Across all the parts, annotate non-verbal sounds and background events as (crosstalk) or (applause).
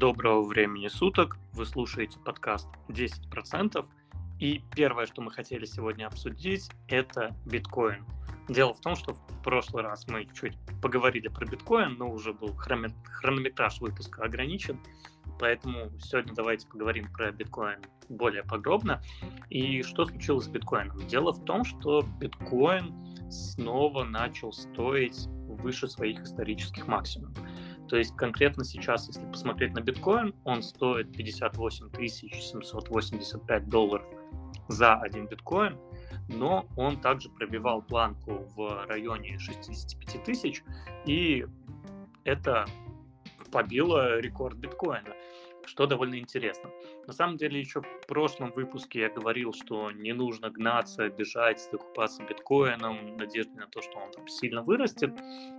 Доброго времени суток. Вы слушаете подкаст 10%. И первое, что мы хотели сегодня обсудить, это биткоин. Дело в том, что в прошлый раз мы чуть поговорили про биткоин, но уже был хронометраж выпуска ограничен. Поэтому сегодня давайте поговорим про биткоин более подробно. И что случилось с биткоином? Дело в том, что биткоин снова начал стоить выше своих исторических максимумов. То есть конкретно сейчас, если посмотреть на биткоин, он стоит 58 785 долларов за один биткоин, но он также пробивал планку в районе 65 тысяч, и это побило рекорд биткоина что довольно интересно. На самом деле, еще в прошлом выпуске я говорил, что не нужно гнаться, бежать, закупаться биткоином, надежде на то, что он там сильно вырастет.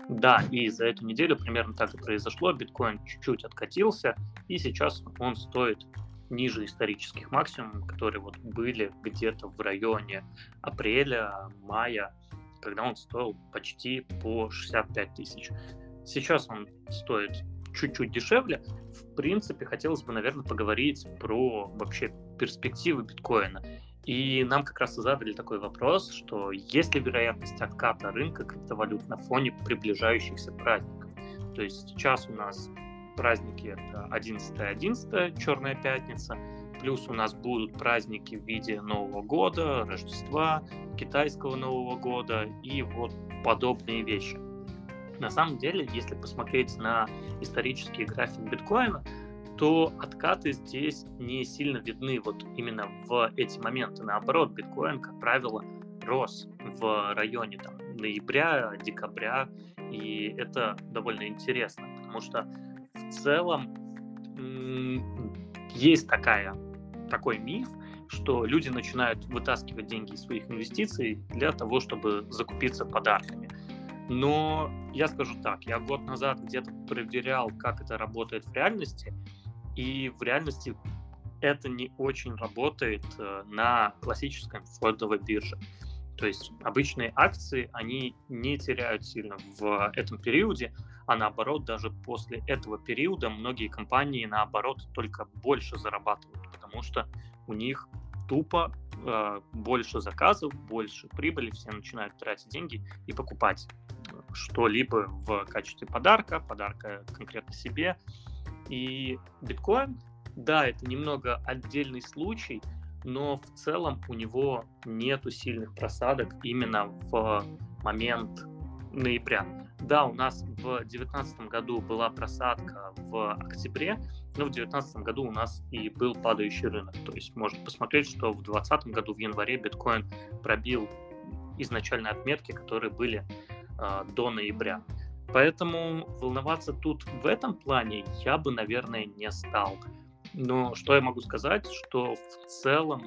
Да, и за эту неделю примерно так и произошло. Биткоин чуть-чуть откатился, и сейчас он стоит ниже исторических максимумов, которые вот были где-то в районе апреля, мая, когда он стоил почти по 65 тысяч. Сейчас он стоит чуть-чуть дешевле. В принципе, хотелось бы, наверное, поговорить про вообще перспективы биткоина. И нам как раз и задали такой вопрос, что есть ли вероятность отката рынка криптовалют на фоне приближающихся праздников. То есть сейчас у нас праздники это 11-11, Черная пятница, плюс у нас будут праздники в виде Нового года, Рождества, китайского Нового года и вот подобные вещи. На самом деле, если посмотреть на исторический график биткоина, то откаты здесь не сильно видны вот именно в эти моменты. Наоборот, биткоин, как правило, рос в районе там, ноября, декабря, и это довольно интересно, потому что в целом есть такая, такой миф, что люди начинают вытаскивать деньги из своих инвестиций для того, чтобы закупиться подарками. Но я скажу так, я год назад где-то проверял, как это работает в реальности, и в реальности это не очень работает э, на классическом фондовой бирже. То есть обычные акции, они не теряют сильно в этом периоде, а наоборот, даже после этого периода многие компании, наоборот, только больше зарабатывают, потому что у них тупо э, больше заказов, больше прибыли, все начинают тратить деньги и покупать что-либо в качестве подарка, подарка конкретно себе. И биткоин, да, это немного отдельный случай, но в целом у него нету сильных просадок именно в момент ноября. Да, у нас в 2019 году была просадка в октябре, но в 2019 году у нас и был падающий рынок. То есть можно посмотреть, что в 2020 году в январе биткоин пробил изначальные отметки, которые были до ноября. Поэтому волноваться тут в этом плане я бы, наверное, не стал. Но что я могу сказать, что в целом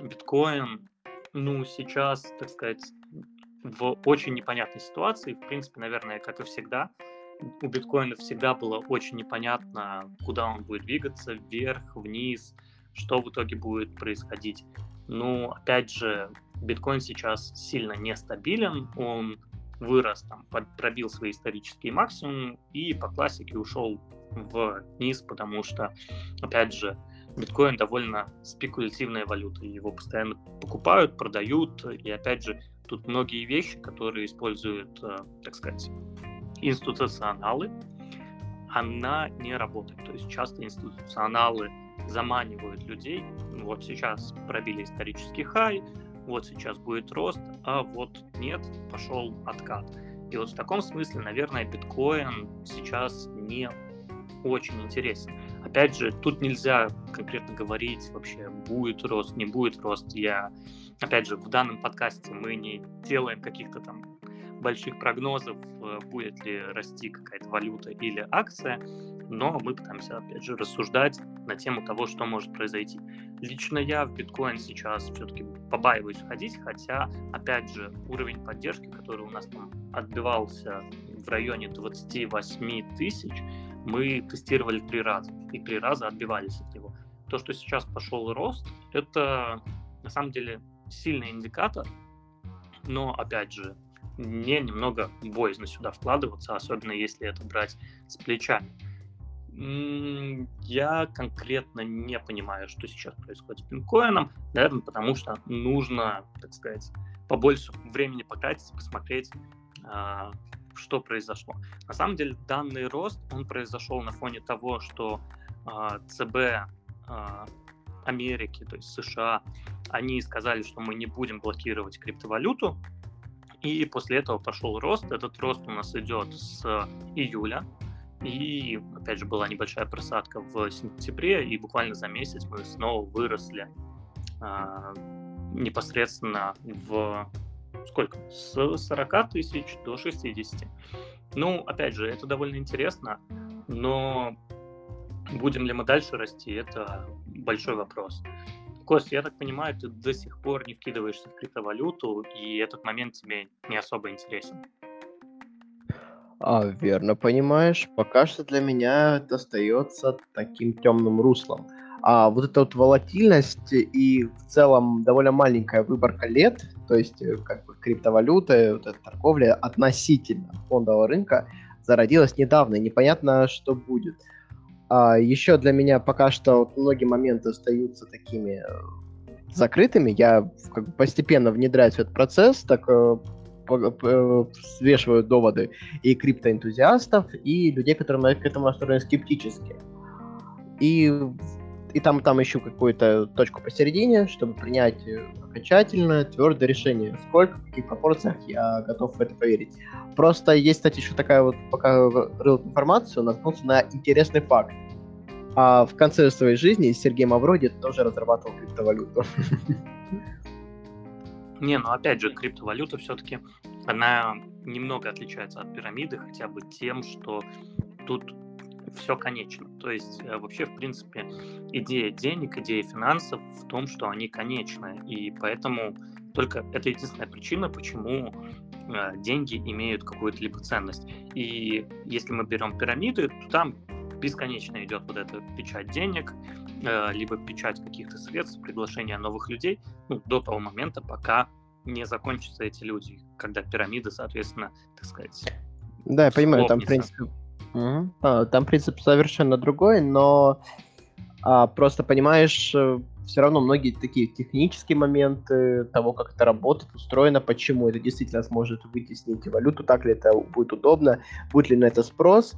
биткоин, ну, сейчас, так сказать, в очень непонятной ситуации. В принципе, наверное, как и всегда, у биткоина всегда было очень непонятно, куда он будет двигаться, вверх, вниз, что в итоге будет происходить. Ну, опять же, биткоин сейчас сильно нестабилен, он вырос, там, пробил свои исторические максимумы и по классике ушел вниз, потому что, опять же, биткоин довольно спекулятивная валюта, его постоянно покупают, продают, и опять же, тут многие вещи, которые используют, э, так сказать, институционалы, она не работает. То есть часто институционалы заманивают людей. Вот сейчас пробили исторический хай, вот сейчас будет рост, а вот нет, пошел откат. И вот в таком смысле, наверное, биткоин сейчас не очень интересен. Опять же, тут нельзя конкретно говорить вообще, будет рост, не будет рост. Я, опять же, в данном подкасте мы не делаем каких-то там больших прогнозов, э, будет ли расти какая-то валюта или акция, но мы пытаемся, опять же, рассуждать на тему того, что может произойти. Лично я в биткоин сейчас все-таки побаиваюсь входить, хотя, опять же, уровень поддержки, который у нас там отбивался в районе 28 тысяч, мы тестировали три раза, и три раза отбивались от него. То, что сейчас пошел рост, это на самом деле сильный индикатор, но, опять же, мне немного боязно сюда вкладываться, особенно если это брать с плечами. Я конкретно не понимаю, что сейчас происходит с биткоином, наверное, потому что нужно, так сказать, побольше времени потратить, посмотреть, а, что произошло. На самом деле данный рост, он произошел на фоне того, что а, ЦБ а, Америки, то есть США, они сказали, что мы не будем блокировать криптовалюту, и после этого пошел рост. Этот рост у нас идет с июля, и, опять же, была небольшая просадка в сентябре, и буквально за месяц мы снова выросли а, непосредственно в сколько? С 40 тысяч до 60. Ну, опять же, это довольно интересно, но будем ли мы дальше расти, это большой вопрос. Кость, я так понимаю, ты до сих пор не вкидываешься в криптовалюту, и этот момент тебе не особо интересен. А, верно понимаешь. Пока что для меня это остается таким темным руслом. А вот эта вот волатильность и в целом довольно маленькая выборка лет, то есть э, как бы криптовалюта, вот эта торговля относительно фондового рынка зародилась недавно, и непонятно, что будет. А еще для меня пока что многие моменты остаются такими э, закрытыми. Я как бы постепенно внедряюсь в этот процесс, так э, свешиваю доводы и криптоэнтузиастов, и людей, которые к этому настроены скептически. И и там, там ищу какую-то точку посередине, чтобы принять э, окончательное, твердое решение. Сколько, в каких пропорциях я готов в это поверить. Просто есть, кстати, еще такая вот, пока рыл информацию, наткнулся на интересный факт. А в конце своей жизни Сергей Мавроди тоже разрабатывал криптовалюту. (laughs) Не, ну опять же, криптовалюта все-таки, она немного отличается от пирамиды, хотя бы тем, что тут все конечно. То есть э, вообще, в принципе, идея денег, идея финансов в том, что они конечны. И поэтому только это единственная причина, почему э, деньги имеют какую-то либо ценность. И если мы берем пирамиды, то там бесконечно идет вот эта печать денег, либо печать каких-то средств, приглашение новых людей, ну, до того момента, пока не закончатся эти люди, когда пирамида, соответственно, так сказать, Да, я понимаю, там, в принципе, Угу. А, там принцип совершенно другой, но а, просто понимаешь, э, все равно многие такие технические моменты того, как это работает, устроено, почему это действительно сможет вытеснить валюту, так ли это будет удобно, будет ли на это спрос,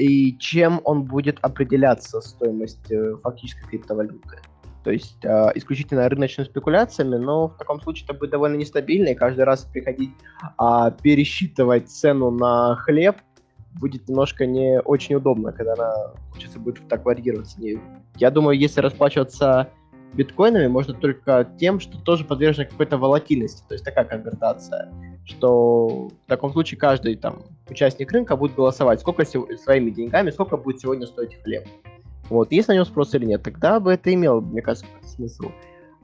и чем он будет определяться стоимость э, фактической криптовалюты. То есть э, исключительно рыночными спекуляциями, но в таком случае это будет довольно нестабильно, и каждый раз приходить э, пересчитывать цену на хлеб будет немножко не очень удобно, когда она учится будет так варьироваться. Я думаю, если расплачиваться биткоинами, можно только тем, что тоже подвержено какой-то волатильности, то есть такая конвертация, что в таком случае каждый там участник рынка будет голосовать, сколько своими деньгами, сколько будет сегодня стоить хлеб. Вот, есть на него спрос или нет, тогда бы это имело, мне кажется, смысл.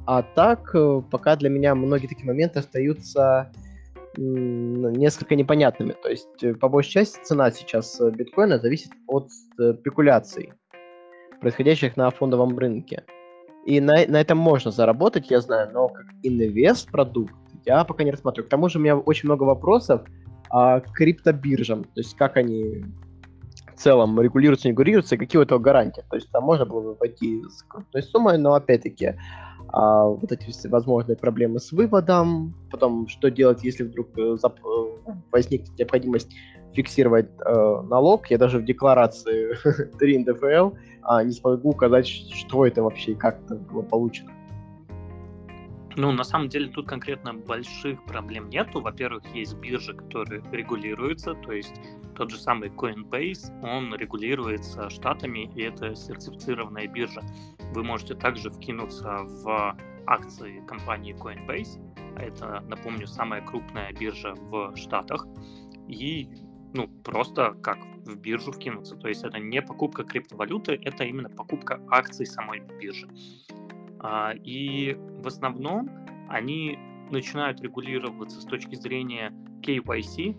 А так, э, пока для меня многие такие моменты остаются несколько непонятными. То есть, э, по большей части, цена сейчас э, биткоина зависит от спекуляций, происходящих на фондовом рынке. И на, на этом можно заработать, я знаю, но как инвест-продукт я пока не рассматриваю. К тому же у меня очень много вопросов о криптобиржам, то есть как они в целом регулируются, не регулируются, и какие у этого гарантии. То есть там можно было бы пойти с крупной суммой, но опять-таки а, вот эти все возможные проблемы с выводом, потом что делать, если вдруг э, зап- э, возникнет необходимость фиксировать э, налог. Я даже в декларации (laughs) 3 НДФЛ а, не смогу указать, что это вообще и как это было получено. Ну, на самом деле тут конкретно больших проблем нету. Во-первых, есть биржи, которые регулируются, то есть тот же самый Coinbase, он регулируется штатами, и это сертифицированная биржа. Вы можете также вкинуться в акции компании Coinbase, это, напомню, самая крупная биржа в Штатах, и ну, просто как в биржу вкинуться. То есть это не покупка криптовалюты, это именно покупка акций самой биржи. А, и в основном они начинают регулироваться с точки зрения KYC,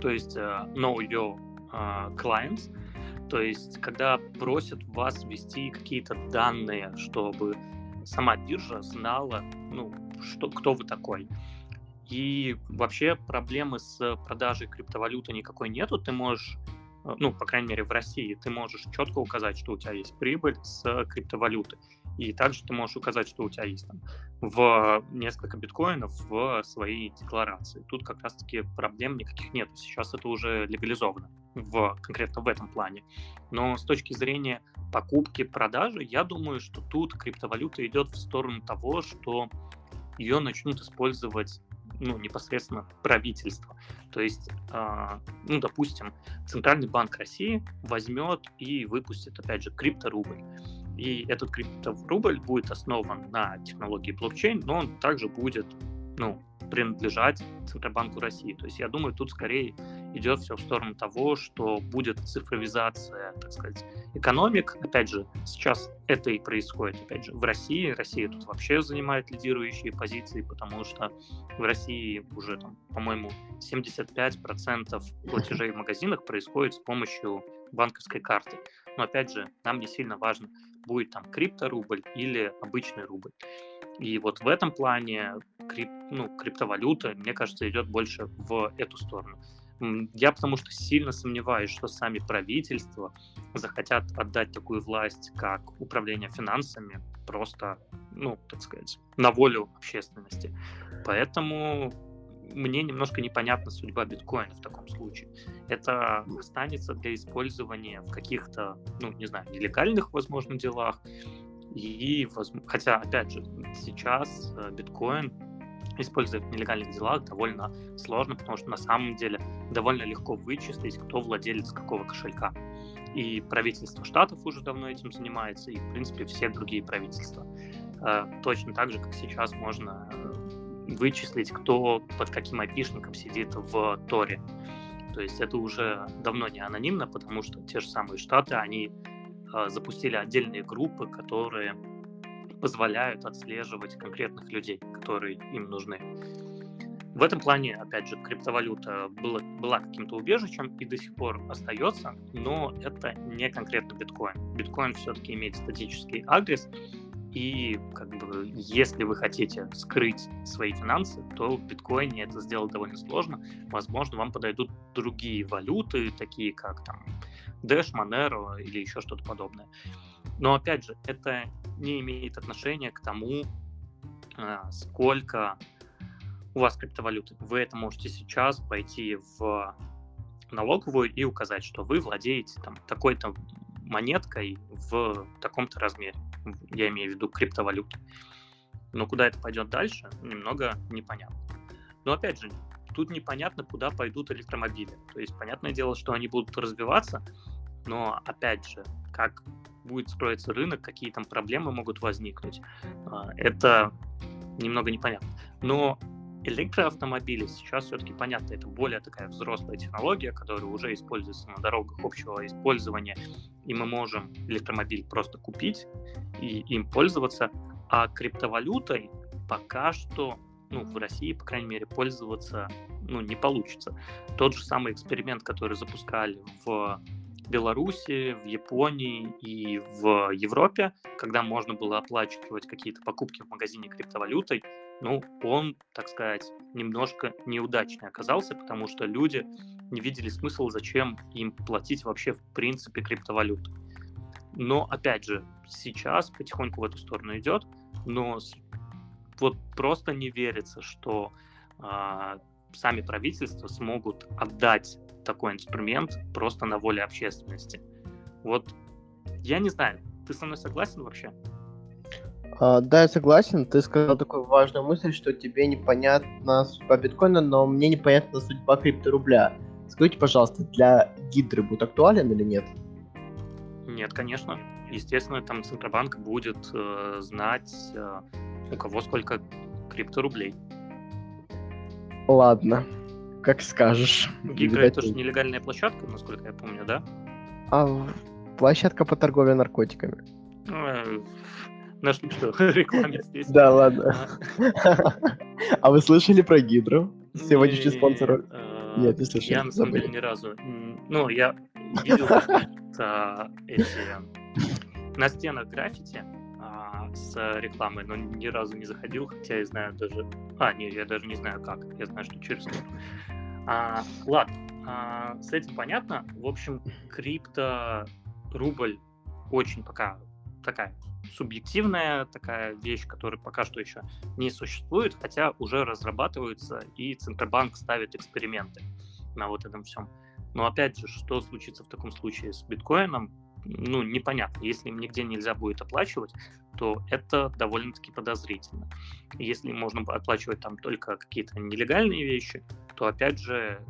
то есть uh, Know Your uh, Clients, то есть когда просят вас ввести какие-то данные, чтобы сама биржа знала, ну, что, кто вы такой. И вообще проблемы с продажей криптовалюты никакой нету. Ты можешь э, ну, по крайней мере, в России, ты можешь четко указать, что у тебя есть прибыль с криптовалюты. И также ты можешь указать, что у тебя есть там в несколько биткоинов в своей декларации. Тут как раз-таки проблем никаких нет. Сейчас это уже легализовано в, конкретно в этом плане. Но с точки зрения покупки, продажи, я думаю, что тут криптовалюта идет в сторону того, что ее начнут использовать ну, непосредственно правительство. То есть, э, ну, допустим, Центральный банк России возьмет и выпустит, опять же, крипторубль. И этот крипторубль будет основан на технологии блокчейн, но он также будет, ну, принадлежать Центробанку России. То есть я думаю, тут скорее идет все в сторону того, что будет цифровизация, так сказать, экономик. Опять же, сейчас это и происходит, опять же, в России. Россия тут вообще занимает лидирующие позиции, потому что в России уже, там, по-моему, 75% платежей в магазинах происходит с помощью банковской карты. Но опять же, нам не сильно важно, будет там крипторубль или обычный рубль. И вот в этом плане крип, ну, криптовалюта, мне кажется, идет больше в эту сторону. Я потому что сильно сомневаюсь, что сами правительства захотят отдать такую власть, как управление финансами, просто, ну, так сказать, на волю общественности. Поэтому мне немножко непонятна судьба биткоина в таком случае. Это останется для использования в каких-то, ну, не знаю, нелегальных, возможно, делах. И, хотя, опять же, сейчас э, биткоин использовать в нелегальных делах довольно сложно, потому что на самом деле довольно легко вычислить, кто владелец какого кошелька. И правительство штатов уже давно этим занимается, и, в принципе, все другие правительства. Э, точно так же, как сейчас можно э, вычислить, кто под каким айпишником сидит в Торе. То есть это уже давно не анонимно, потому что те же самые штаты, они э, запустили отдельные группы, которые позволяют отслеживать конкретных людей, которые им нужны. В этом плане, опять же, криптовалюта была, была каким-то убежищем и до сих пор остается, но это не конкретно биткоин. Биткоин все-таки имеет статический адрес, и как бы, если вы хотите скрыть свои финансы, то в биткоине это сделать довольно сложно. Возможно, вам подойдут другие валюты, такие как там Dash, Monero или еще что-то подобное. Но опять же, это не имеет отношения к тому, а, сколько у вас криптовалюты. Вы это можете сейчас пойти в налоговую и указать, что вы владеете там такой-то монеткой в таком-то размере. Я имею в виду криптовалюты. Но куда это пойдет дальше, немного непонятно. Но опять же, тут непонятно, куда пойдут электромобили. То есть, понятное дело, что они будут развиваться, но опять же, как будет строиться рынок, какие там проблемы могут возникнуть, а, это немного непонятно. Но электроавтомобили сейчас все-таки понятно, это более такая взрослая технология, которая уже используется на дорогах общего использования, и мы можем электромобиль просто купить и им пользоваться, а криптовалютой пока что, ну, в России, по крайней мере, пользоваться, ну, не получится. Тот же самый эксперимент, который запускали в Беларуси, в Японии и в Европе, когда можно было оплачивать какие-то покупки в магазине криптовалютой, ну, он, так сказать, немножко неудачный оказался, потому что люди не видели смысла, зачем им платить вообще в принципе криптовалюту. Но, опять же, сейчас потихоньку в эту сторону идет, но вот просто не верится, что э, сами правительства смогут отдать такой инструмент просто на воле общественности. Вот я не знаю, ты со мной согласен вообще? А, да, я согласен. Ты сказал такую важную мысль, что тебе непонятна судьба биткоина, но мне непонятна судьба крипторубля. Скажите, пожалуйста, для Гидры будет актуален или нет? Нет, конечно. Естественно, там Центробанк будет э, знать, э, у кого сколько крипторублей. Ладно. Как скажешь. Гидра это же нелегальная площадка, насколько я помню, да? А площадка по торговле наркотиками. Ну, нашли что, (laughs) рекламе здесь. Да, ладно. А вы слышали про Гидру? Сегодняшний спонсор? А, Нет, не слышали. Я на самом деле ни разу. Ну, я видел эти на стенах граффити, с рекламой, но ни разу не заходил, хотя я знаю даже... А, нет, я даже не знаю как. Я знаю, что через А, ладно. А, с этим понятно. В общем, крипто рубль очень пока такая субъективная такая вещь, которая пока что еще не существует, хотя уже разрабатывается, и Центробанк ставит эксперименты на вот этом всем. Но опять же, что случится в таком случае с биткоином, ну, непонятно. Если им нигде нельзя будет оплачивать, то это довольно-таки подозрительно. Если можно оплачивать там только какие-то нелегальные вещи, то опять же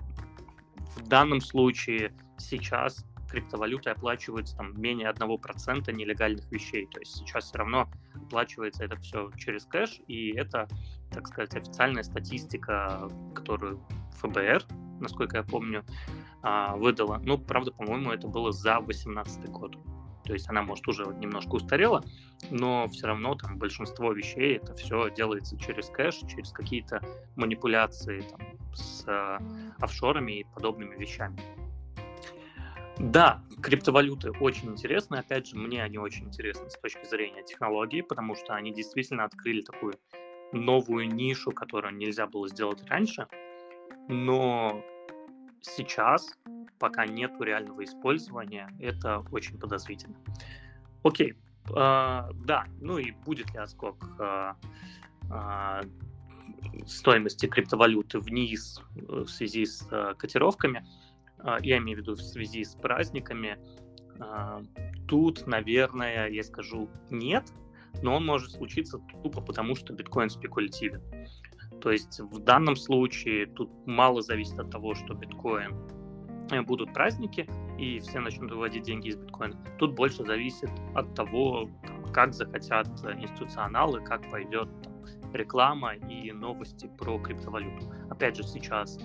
в данном случае сейчас криптовалютой оплачивается там менее 1% нелегальных вещей. То есть сейчас все равно оплачивается это все через кэш, и это, так сказать, официальная статистика, которую ФБР, насколько я помню, а, выдала. Ну, правда, по-моему, это было за 2018 год. То есть она, может, уже немножко устарела, но все равно там большинство вещей это все делается через кэш, через какие-то манипуляции там, с э, офшорами и подобными вещами. Да, криптовалюты очень интересны. Опять же, мне они очень интересны с точки зрения технологий, потому что они действительно открыли такую новую нишу, которую нельзя было сделать раньше. Но сейчас, пока нет реального использования, это очень подозрительно. Окей, э, да, ну и будет ли отскок э, э, стоимости криптовалюты вниз в связи с э, котировками? А, я имею в виду в связи с праздниками, а, тут, наверное, я скажу нет, но он может случиться тупо потому, что биткоин спекулятивен. То есть в данном случае тут мало зависит от того, что биткоин э, будут праздники, и все начнут выводить деньги из биткоина. Тут больше зависит от того, как захотят институционалы, как пойдет реклама и новости про криптовалюту. Опять же, сейчас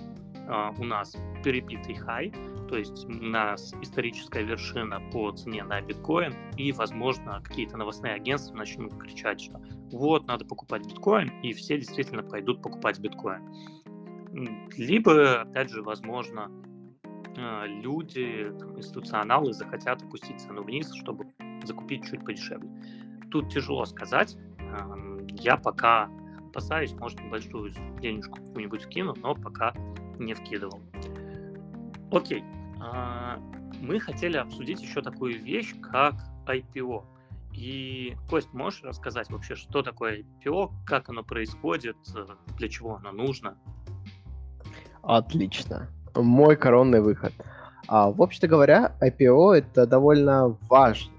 у нас перебитый хай, то есть у нас историческая вершина по цене на биткоин, и, возможно, какие-то новостные агентства начнут кричать, что вот, надо покупать биткоин, и все действительно пойдут покупать биткоин. Либо, опять же, возможно, а, люди, там, институционалы захотят опустить цену вниз, чтобы закупить чуть подешевле. Тут тяжело сказать. Я пока опасаюсь, может, небольшую денежку какую-нибудь скину, но пока не вкидывал. Окей. А, мы хотели обсудить еще такую вещь, как IPO. И, Кость, можешь рассказать вообще, что такое IPO, как оно происходит, для чего оно нужно? Отлично. Мой коронный выход. А, в общем-то говоря, IPO это довольно важный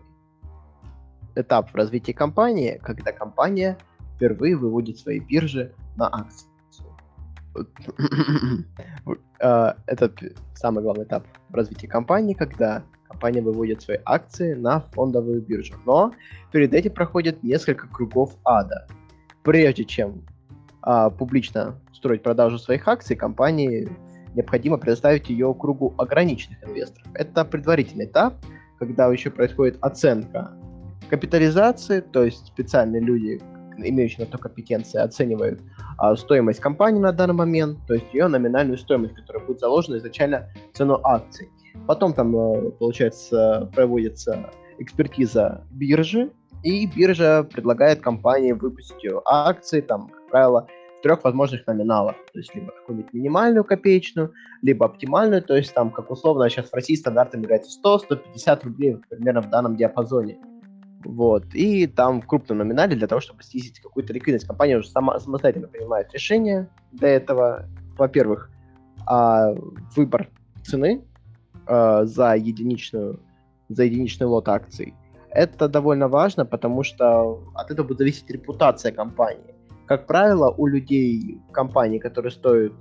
этап в развитии компании, когда компания впервые выводит свои биржи на акции. (laughs) А, это самый главный этап в развитии компании, когда компания выводит свои акции на фондовую биржу. Но перед этим проходит несколько кругов ада. Прежде чем а, публично строить продажу своих акций, компании необходимо предоставить ее кругу ограниченных инвесторов. Это предварительный этап, когда еще происходит оценка капитализации, то есть специальные люди, имеющие на то компетенции, оценивают а, стоимость компании на данный момент, то есть ее номинальную стоимость, которая будет заложена изначально в цену акций. Потом там, э, получается, проводится экспертиза биржи, и биржа предлагает компании выпустить акции, там, как правило, в трех возможных номиналах. То есть либо какую-нибудь минимальную копеечную, либо оптимальную, то есть там, как условно, сейчас в России стандартом является 100-150 рублей примерно в данном диапазоне. Вот. И там в крупном номинале для того, чтобы снизить какую-то ликвидность. Компания уже сама самостоятельно принимает решение для этого. Во-первых, а, выбор цены а, за единичную за единичный лот акций. Это довольно важно, потому что от этого будет зависеть репутация компании. Как правило, у людей компании, которые стоят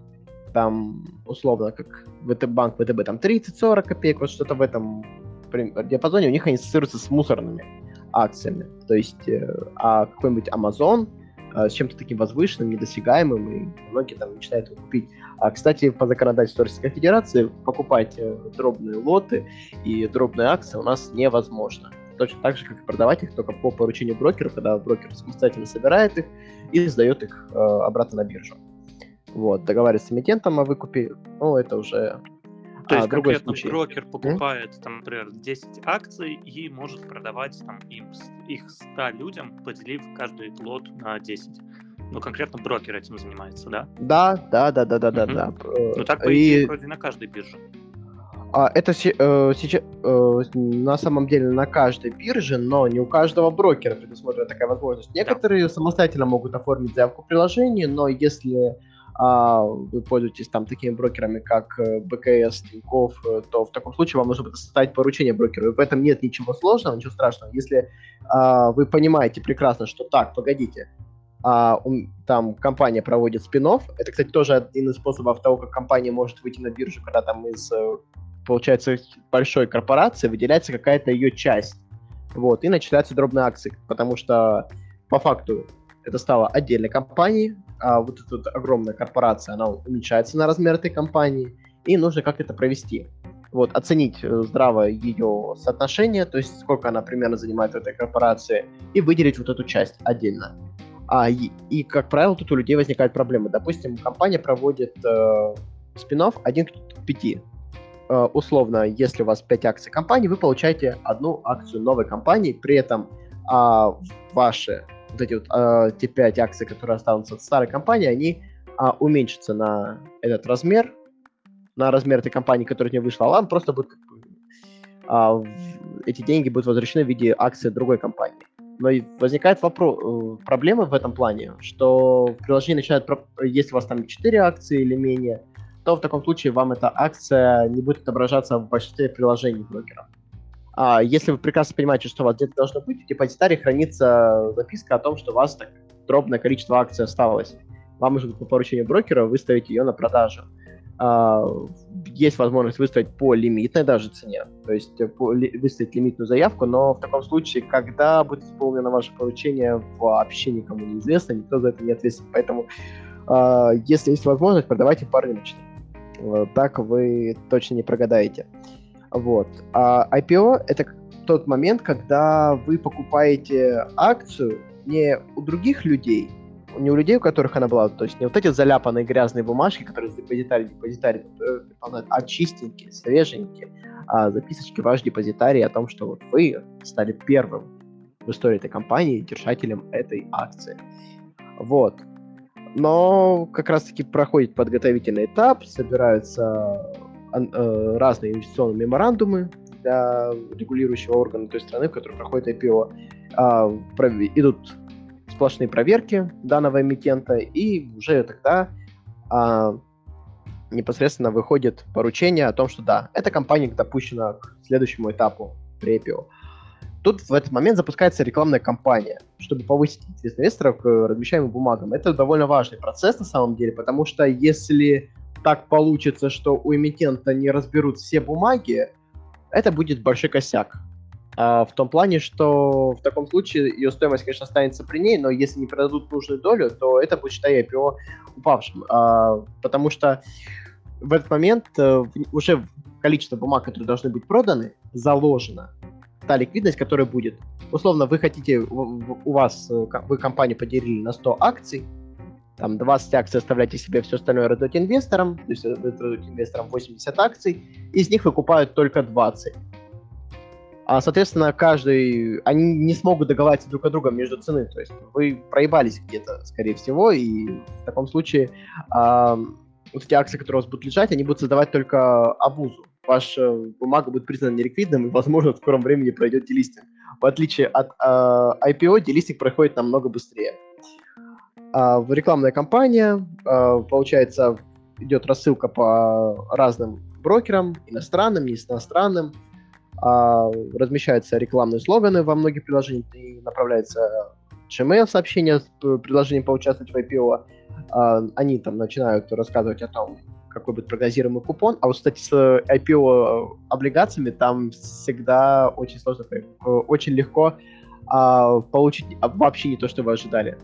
там условно как ВТБ банк, ВТБ там 30-40 копеек, вот что-то в этом диапазоне, у них они ассоциируются с мусорными акциями. То есть, э, а какой-нибудь Amazon э, с чем-то таким возвышенным, недосягаемым, и многие там начинают его купить. А, кстати, по законодательству Российской Федерации покупать э, дробные лоты и дробные акции у нас невозможно. Точно так же, как и продавать их только по поручению брокера, когда брокер самостоятельно собирает их и сдает их э, обратно на биржу. Вот, договаривается с эмитентом о выкупе, ну, это уже то а, есть конкретно случай. брокер покупает, mm? там, например, 10 акций и может продавать там, им, их 100 людям, поделив каждый лот на 10. Ну, конкретно брокер этим занимается, да? Да, да, да, да, да, да, да. Ну, так, по идее, и... вроде на каждой бирже. А, это э, сейчас э, на самом деле на каждой бирже, но не у каждого брокера предусмотрена такая возможность. Некоторые да. самостоятельно могут оформить заявку в приложении, но если а, вы пользуетесь там такими брокерами, как э, БКС, Тинькофф, э, то в таком случае вам нужно будет составить поручение брокеру. И в этом нет ничего сложного, ничего страшного. Если а, вы понимаете прекрасно, что так, погодите, а, он, там компания проводит спин Это, кстати, тоже один из способов того, как компания может выйти на биржу, когда там из, э, получается, большой корпорации выделяется какая-то ее часть. Вот, и начисляются дробные акции, потому что по факту это стало отдельной компанией, а вот эта вот огромная корпорация, она уменьшается на размер этой компании, и нужно как это провести. Вот, оценить э, здраво ее соотношение, то есть сколько она примерно занимает в этой корпорации, и выделить вот эту часть отдельно. А, и, и, как правило, тут у людей возникают проблемы. Допустим, компания проводит э, спинов 1 к 5. Э, условно, если у вас 5 акций компании, вы получаете одну акцию новой компании, при этом э, ваши вот эти вот э, те 5 акций, которые останутся от старой компании, они э, уменьшатся на этот размер, на размер этой компании, которая не вышла, а вам просто будет э, эти деньги будут возвращены в виде акций другой компании. Но возникает вопрос, э, проблема в этом плане, что приложение начинает, если у вас там 4 акции или менее, то в таком случае вам эта акция не будет отображаться в большинстве приложений брокера. А если вы прекрасно понимаете, что у вас где-то должно быть, в депозитарии хранится записка о том, что у вас так дробное количество акций осталось. Вам нужно по поручению брокера выставить ее на продажу. А, есть возможность выставить по лимитной даже цене, то есть э, по, ли, выставить лимитную заявку, но в таком случае, когда будет исполнено ваше поручение, вообще никому не известно, никто за это не ответственен. Поэтому, э, если есть возможность, продавайте по рыночной. Так вы точно не прогадаете. Вот. А IPO — это тот момент, когда вы покупаете акцию не у других людей, не у людей, у которых она была, то есть не вот эти заляпанные грязные бумажки, которые с депозитарий депозитарий а чистенькие, свеженькие, а записочки ваш депозитарий о том, что вот вы стали первым в истории этой компании держателем этой акции. Вот. Но как раз-таки проходит подготовительный этап, собираются э, разные инвестиционные меморандумы для регулирующего органа той страны, в которой проходит IPO. Э, идут сплошные проверки данного эмитента, и уже тогда а, непосредственно выходит поручение о том, что да, эта компания допущена к следующему этапу при IPO. Тут в этот момент запускается рекламная кампания, чтобы повысить интерес инвесторов к размещаемым бумагам. Это довольно важный процесс на самом деле, потому что если так получится, что у эмитента не разберут все бумаги, это будет большой косяк. А, в том плане, что в таком случае ее стоимость, конечно, останется при ней, но если не продадут нужную долю, то это будет, считай, IPO упавшим. А, потому что в этот момент э, уже количество бумаг, которые должны быть проданы, заложено. Та ликвидность, которая будет. Условно, вы хотите, у вас, э, вы компанию поделили на 100 акций, там 20 акций оставляйте себе, все остальное раздаете инвесторам, то есть вы раздаете инвесторам 80 акций, из них выкупают только 20. А, соответственно, каждый... Они не смогут договариваться друг о другом между цены. То есть вы проебались где-то, скорее всего, и в таком случае а, вот эти акции, которые у вас будут лежать, они будут создавать только обузу. Ваша бумага будет признана неликвидным, и, возможно, в скором времени пройдет делистинг. В отличие от а, IPO, делистинг проходит намного быстрее. А, рекламная кампания, а, получается, идет рассылка по разным брокерам, иностранным, не иностранным, а, размещаются рекламные слоганы во многих приложениях, и направляется Gmail сообщение с предложением поучаствовать в IPO. А, они там начинают рассказывать о том, какой будет прогнозируемый купон. А вот, кстати, с IPO облигациями там всегда очень сложно, очень легко получить вообще не то, что вы ожидали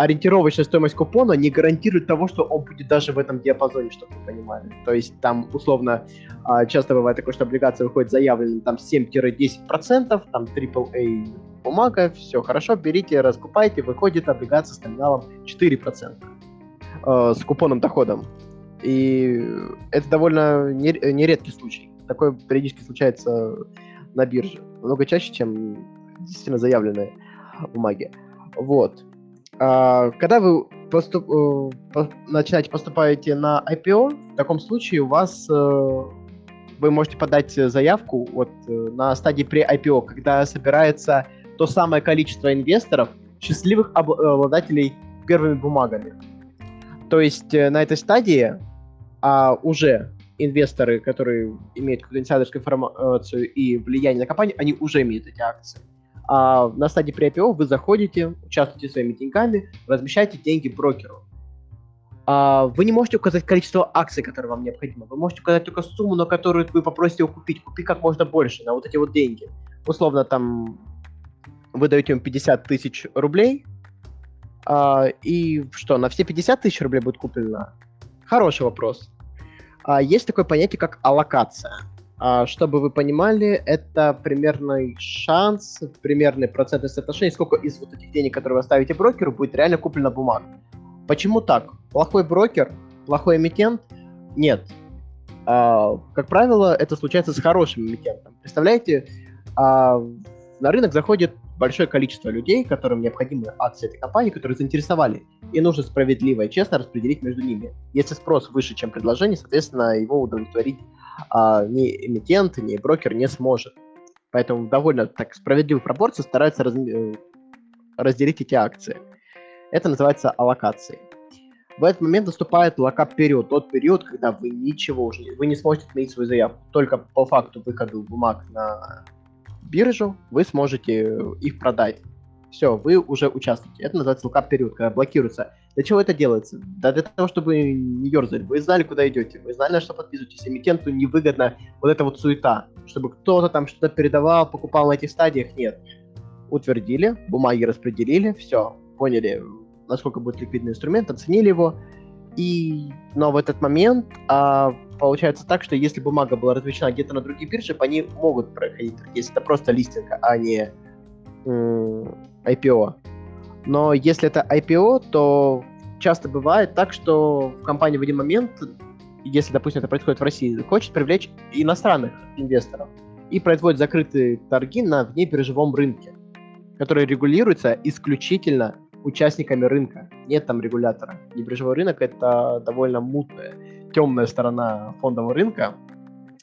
ориентировочная стоимость купона не гарантирует того, что он будет даже в этом диапазоне, чтобы вы понимали. То есть там, условно, а, часто бывает такое, что облигация выходит заявлено там 7-10%, там AAA бумага, все хорошо, берите, раскупайте, выходит облигация с номиналом 4% э, с купонным доходом. И это довольно нередкий случай. Такое периодически случается на бирже. Много чаще, чем действительно заявленные бумаги. Вот. А, когда вы поступ, э, начинаете поступаете на IPO, в таком случае у вас э, вы можете подать заявку вот на стадии pre-IPO, когда собирается то самое количество инвесторов, счастливых обладателей первыми бумагами. То есть на этой стадии а, уже инвесторы, которые имеют какую-то инсайдерскую информацию и влияние на компанию, они уже имеют эти акции. А на стадии при IPO вы заходите, участвуете своими деньгами, размещаете деньги брокеру. А вы не можете указать количество акций, которые вам необходимо. Вы можете указать только сумму, на которую вы попросите его купить. Купи как можно больше на вот эти вот деньги. Условно, там вы даете ему 50 тысяч рублей, а, и что, на все 50 тысяч рублей будет куплено? Хороший вопрос. А, есть такое понятие, как аллокация. А, чтобы вы понимали, это примерный шанс, примерный процентное соотношение, сколько из вот этих денег, которые вы оставите брокеру, будет реально куплено бумаг. Почему так? Плохой брокер, плохой эмитент? Нет. А, как правило, это случается с хорошим эмитентом. Представляете, а, на рынок заходит большое количество людей, которым необходимы акции этой компании, которые заинтересовали. И нужно справедливо и честно распределить между ними. Если спрос выше, чем предложение, соответственно, его удовлетворить а, ни эмитент, ни брокер не сможет. Поэтому довольно так справедливой пропорции стараются раз... Э, разделить эти акции. Это называется аллокацией. В этот момент наступает lock-up-период, тот период, когда вы ничего уже, вы не сможете отменить свою заявку. Только по факту выхода бумаг на биржу, вы сможете э, их продать. Все, вы уже участвуете. Это называется lock-up период, когда блокируется. Для чего это делается? Да для того, чтобы не ерзали. Вы знали, куда идете, вы знали, на что подписываетесь. Эмитенту невыгодно вот эта вот суета, чтобы кто-то там что-то передавал, покупал на этих стадиях. Нет. Утвердили, бумаги распределили, все, поняли, насколько будет ликвидный инструмент, оценили его. И, но в этот момент а, получается так, что если бумага была размещена где-то на других биржах, они могут проходить, если это просто листинг, а не IPO. Но если это IPO, то часто бывает так, что в компании в один момент, если, допустим, это происходит в России, хочет привлечь иностранных инвесторов и производит закрытые торги на внебиржевом рынке, который регулируется исключительно участниками рынка. Нет там регулятора. Небиржевой рынок — это довольно мутная темная сторона фондового рынка.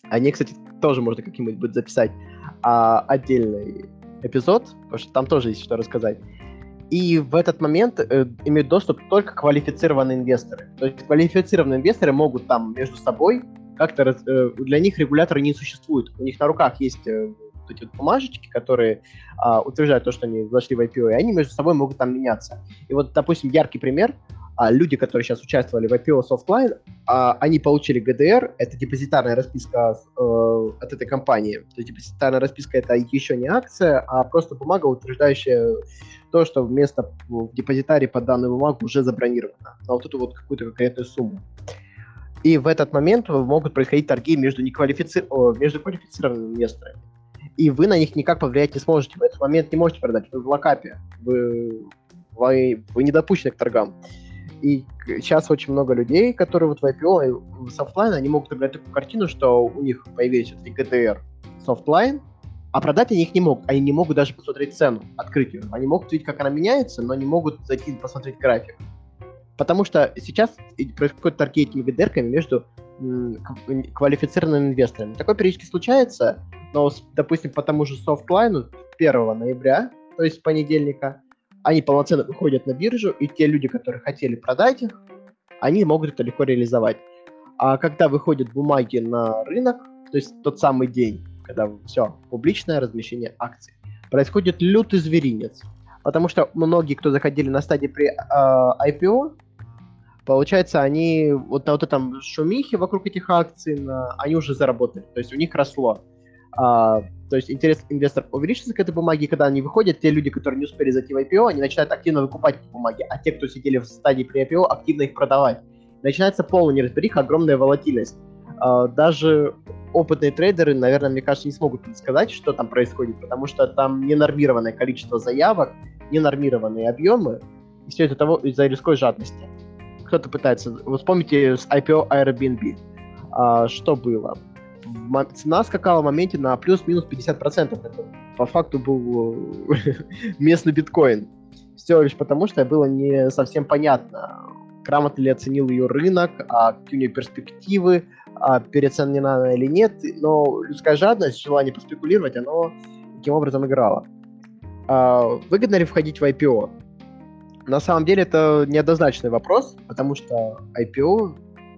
О ней, кстати, тоже можно каким-нибудь записать а, отдельный эпизод, потому что там тоже есть что рассказать. И в этот момент э, имеют доступ только квалифицированные инвесторы. То есть квалифицированные инвесторы могут там между собой как-то... Э, для них регуляторы не существуют. У них на руках есть э, вот эти вот бумажечки, которые э, утверждают то, что они зашли в IPO, и они между собой могут там меняться. И вот, допустим, яркий пример — а люди, которые сейчас участвовали в IPO Softline, а, они получили GDR, это депозитарная расписка э, от этой компании. То есть депозитарная расписка это еще не акция, а просто бумага, утверждающая то, что вместо в депозитарии под данную бумагу уже забронировано на вот эту вот какую-то конкретную сумму. И в этот момент могут происходить торги между, неквалифици... Между квалифицированными инвесторами. И вы на них никак повлиять не сможете. В этот момент не можете продать. Вы в lock-up е. Вы, вы, вы не допущены к торгам. И сейчас очень много людей, которые вот в IPO и в Softline, они могут играть такую картину, что у них появились вот GDR Softline, а продать они их не могут. Они не могут даже посмотреть цену, открыть ее. Они могут видеть, как она меняется, но не могут зайти и посмотреть график. Потому что сейчас происходит торги этими GDR между квалифицированными инвесторами. Такое периодически случается, но, допустим, по тому же софтлайну 1 ноября, то есть с понедельника, они полноценно выходят на биржу, и те люди, которые хотели продать их, они могут это легко реализовать. А когда выходят бумаги на рынок, то есть тот самый день, когда все, публичное размещение акций, происходит лютый зверинец. Потому что многие, кто заходили на стадии при э, IPO, получается, они вот на вот этом шумихе вокруг этих акций, на, они уже заработали. То есть у них росло. А, то есть интерес инвесторов увеличится к этой бумаге, когда они выходят, те люди, которые не успели зайти в IPO, они начинают активно выкупать эти бумаги, а те, кто сидели в стадии при IPO, активно их продавать. Начинается полная неразбериха, огромная волатильность. Uh, даже опытные трейдеры, наверное, мне кажется, не смогут предсказать, что там происходит, потому что там ненормированное количество заявок, ненормированные объемы, и все это того из-за рисковой жадности. Кто-то пытается... Вы вспомните с IPO Airbnb. Uh, что было? Цена скакала в моменте на плюс-минус 50%. Это по факту был (laughs) местный биткоин. Все лишь потому, что было не совсем понятно, грамотно ли оценил ее рынок, а какие у нее перспективы, а переоценена она или нет, но людская жадность, желание поспекулировать, оно таким образом играло. А, выгодно ли входить в IPO? На самом деле это неоднозначный вопрос, потому что IPO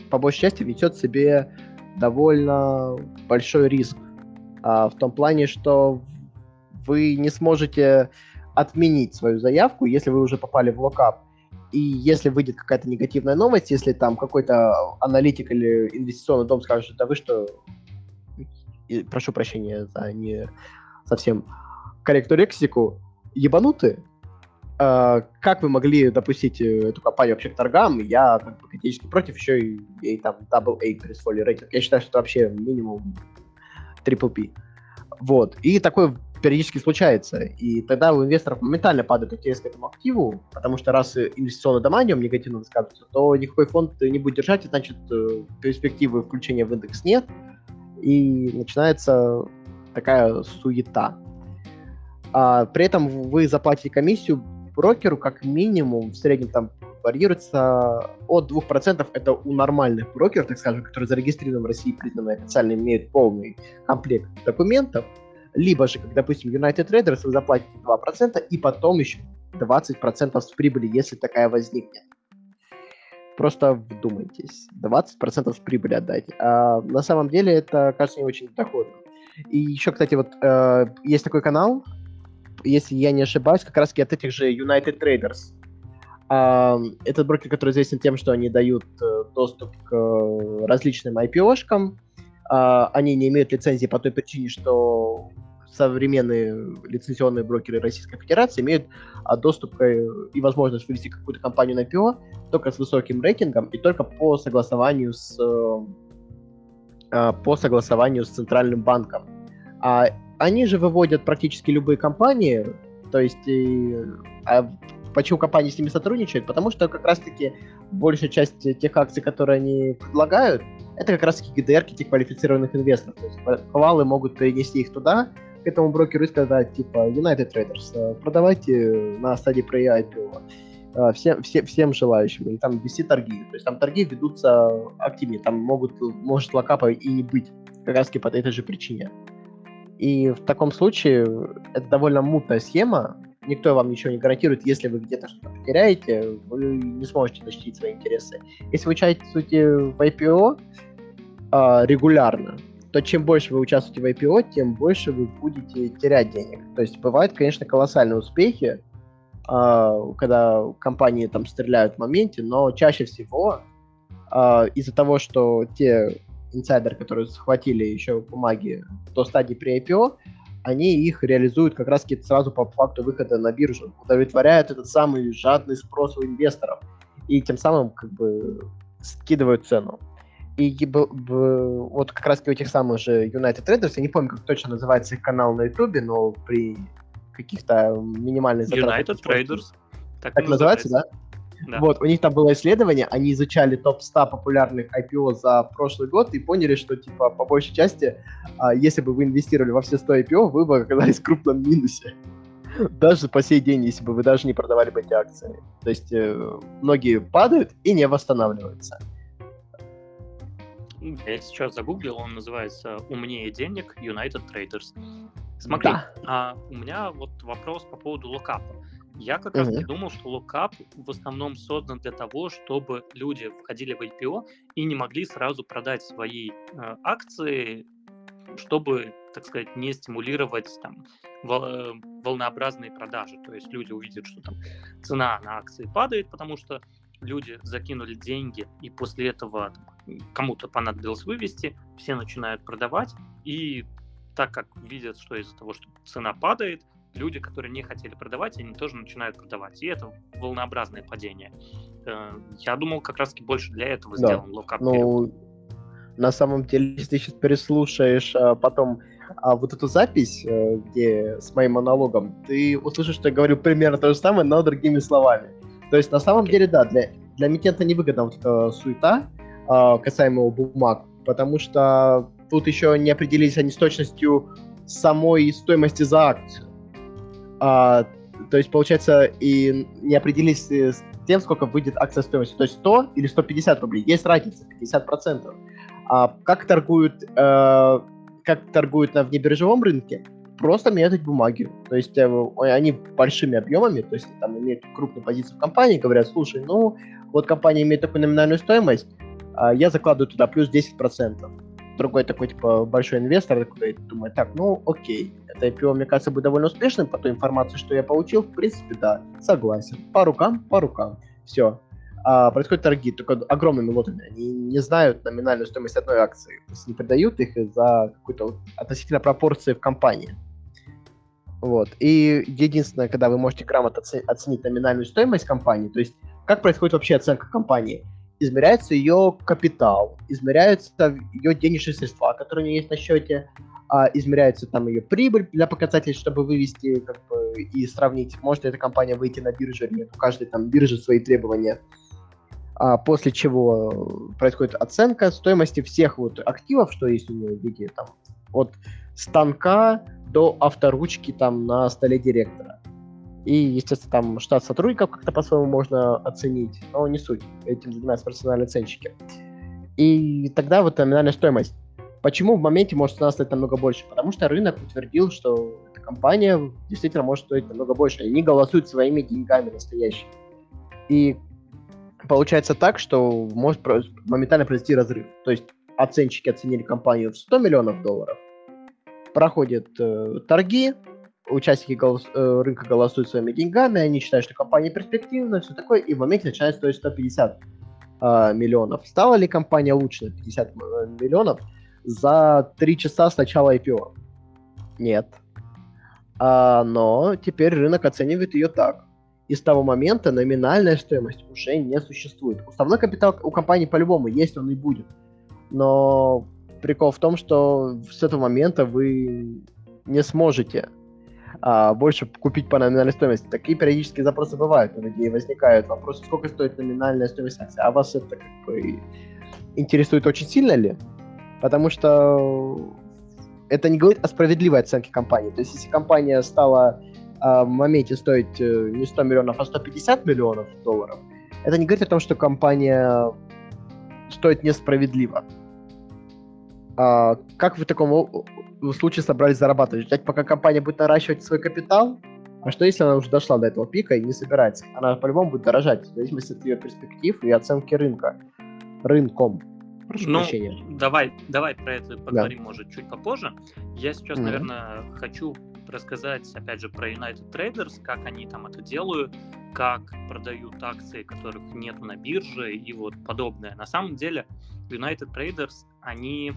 по большей части несет в себе довольно большой риск. А, в том плане, что вы не сможете отменить свою заявку, если вы уже попали в локап. И если выйдет какая-то негативная новость, если там какой-то аналитик или инвестиционный дом скажет, да вы что, и, прошу прощения за не совсем корректную лексику, ебануты, как вы могли допустить э, эту компанию вообще к торгам? Я как бы категорически против, еще и, и там Double A присвоили рейтинг. Я считаю, что это вообще минимум Triple P. Вот. И такое периодически случается. И тогда у инвесторов моментально падает интерес к этому активу, потому что раз инвестиционные дома о негативно высказываются, то никакой фонд не будет держать, и значит э, перспективы включения в индекс нет, и начинается такая суета. А, при этом вы заплатите комиссию брокеру как минимум, в среднем там варьируется от 2%, это у нормальных брокеров, так скажем, которые зарегистрированы в России, признаны официально, имеют полный комплект документов, либо же, как, допустим, United Traders, вы заплатите 2% и потом еще 20% с прибыли, если такая возникнет. Просто вдумайтесь. 20% с прибыли отдайте. А на самом деле это, кажется, не очень доходно. И еще, кстати, вот э, есть такой канал, если я не ошибаюсь, как раз от этих же United Traders. Э, этот брокер, который известен тем, что они дают э, доступ к э, различным IPO-шкам, а, они не имеют лицензии по той причине, что современные лицензионные брокеры Российской Федерации имеют а, доступ и возможность вывести какую-то компанию на IPO только с высоким рейтингом и только по согласованию с а, по согласованию с центральным банком. А они же выводят практически любые компании, то есть и, а почему компании с ними сотрудничают? Потому что как раз-таки большая часть тех акций, которые они предлагают, это как раз-таки GDR этих квалифицированных инвесторов. То есть повалы могут перенести их туда, к этому брокеру и сказать, типа, United Traders, э, продавайте на стадии pre-IPO э, всем, всем, всем желающим, и там вести торги. То есть там торги ведутся активнее, там могут, может локапа и не быть, как раз по этой же причине. И в таком случае это довольно мутная схема, никто вам ничего не гарантирует, если вы где-то что-то потеряете, вы не сможете защитить свои интересы. Если вы участвуете в IPO, э, регулярно, то чем больше вы участвуете в IPO, тем больше вы будете терять денег. То есть бывают, конечно, колоссальные успехи, э, когда компании там стреляют в моменте, но чаще всего э, из-за того, что те инсайдеры, которые захватили еще бумаги до стадии при IPO, они их реализуют как раз сразу по факту выхода на биржу, удовлетворяют этот самый жадный спрос у инвесторов и тем самым как бы скидывают цену. И вот как раз у этих самых же United Traders, я не помню, как точно называется их канал на YouTube, но при каких-то минимальных затратах... United Traders. Так, так называется, да? Да. Вот, у них там было исследование, они изучали топ-100 популярных IPO за прошлый год и поняли, что, типа, по большей части, а, если бы вы инвестировали во все 100 IPO, вы бы оказались в крупном минусе. (laughs) Даже по сей день, если бы вы даже не продавали бы эти акции. То есть э, многие падают и не восстанавливаются. Я сейчас загуглил, он называется «Умнее денег United Traders». Смотри, да. а, у меня вот вопрос по поводу локапа. Я как mm-hmm. раз думал, что локап в основном создан для того, чтобы люди входили в IPO и не могли сразу продать свои э, акции, чтобы, так сказать, не стимулировать там вол- э, волнообразные продажи. То есть люди увидят, что там цена на акции падает, потому что люди закинули деньги, и после этого кому-то понадобилось вывести, все начинают продавать, и так как видят, что из-за того, что цена падает, люди, которые не хотели продавать, они тоже начинают продавать. И это волнообразное падение. Э, я думал, как раз-таки больше для этого да. сделан локап. Ну, на самом деле, если ты сейчас переслушаешь а, потом а, вот эту запись, а, где с моим монологом, ты услышишь, что я говорю примерно то же самое, но другими словами. То есть, на самом okay. деле, да, для, для эмитента невыгодна вот эта суета э, касаемо бумаг, потому что тут еще не определились они с точностью самой стоимости за акцию. А, то есть, получается, и не определились с тем, сколько выйдет акция стоимости. То есть 100 или 150 рублей. Есть разница, 50%. А как торгуют, э, как торгуют на внебиржевом рынке? Просто меняют бумаги. То есть э, они большими объемами, то есть там имеют крупную позицию в компании, говорят, слушай, ну, вот компания имеет такую номинальную стоимость, а я закладываю туда плюс 10%. Другой такой, типа, большой инвестор такой думает, так, ну, окей, это IPO, мне кажется, будет довольно успешным, по той информации, что я получил, в принципе, да, согласен. По рукам, по рукам. Все. А, происходят торги, только огромными лотами. Они не знают номинальную стоимость одной акции. То есть не продают их из-за какой-то вот относительно пропорции в компании. Вот. И единственное, когда вы можете грамотно оценить номинальную стоимость компании, то есть как происходит вообще оценка компании? Измеряется ее капитал, измеряются ее денежные средства, которые у нее есть на счете, а, измеряется там ее прибыль для показателей, чтобы вывести как бы, и сравнить, может ли эта компания выйти на биржу или нет. У каждой там биржи свои требования. А, после чего происходит оценка стоимости всех вот активов, что есть у нее в виде там от станка до авторучки там на столе директора. И, естественно, там штат сотрудников как-то по-своему можно оценить, но не суть. Этим занимаются профессиональные оценщики. И тогда вот номинальная стоимость. Почему в моменте может цена стоить намного больше? Потому что рынок утвердил, что эта компания действительно может стоить намного больше. Они голосуют своими деньгами настоящими. И получается так, что может моментально произойти разрыв. То есть оценщики оценили компанию в 100 миллионов долларов, проходят э, торги, участники голос, э, рынка голосуют своими деньгами, они считают, что компания перспективная, все такое, и в моменте начинает стоить 150 э, миллионов. Стала ли компания лучше на 50 э, миллионов за 3 часа с начала IPO? Нет. А, но теперь рынок оценивает ее так. И с того момента номинальная стоимость уже не существует. Уставной капитал у компании по-любому есть, он и будет. Но прикол в том, что с этого момента вы не сможете а, больше купить по номинальной стоимости. Такие периодические запросы бывают у людей, возникают вопросы, сколько стоит номинальная стоимость акции. А вас это как бы интересует очень сильно ли? Потому что это не говорит о справедливой оценке компании. То есть если компания стала а, в моменте стоить э, не 100 миллионов, а 150 миллионов долларов, это не говорит о том, что компания стоит несправедливо. А, как вы в таком случае собрались зарабатывать? Ждать, пока компания будет наращивать свой капитал? А что если она уже дошла до этого пика и не собирается? Она по-любому будет дорожать, в зависимости от ее перспектив и оценки рынка. Рынком. Прошу ну, прощения. Давай, давай про это поговорим, да. может, чуть попозже. Я сейчас, mm-hmm. наверное, хочу рассказать, опять же, про United Traders, как они там это делают, как продают акции, которых нету на бирже и вот подобное. На самом деле, United Traders, они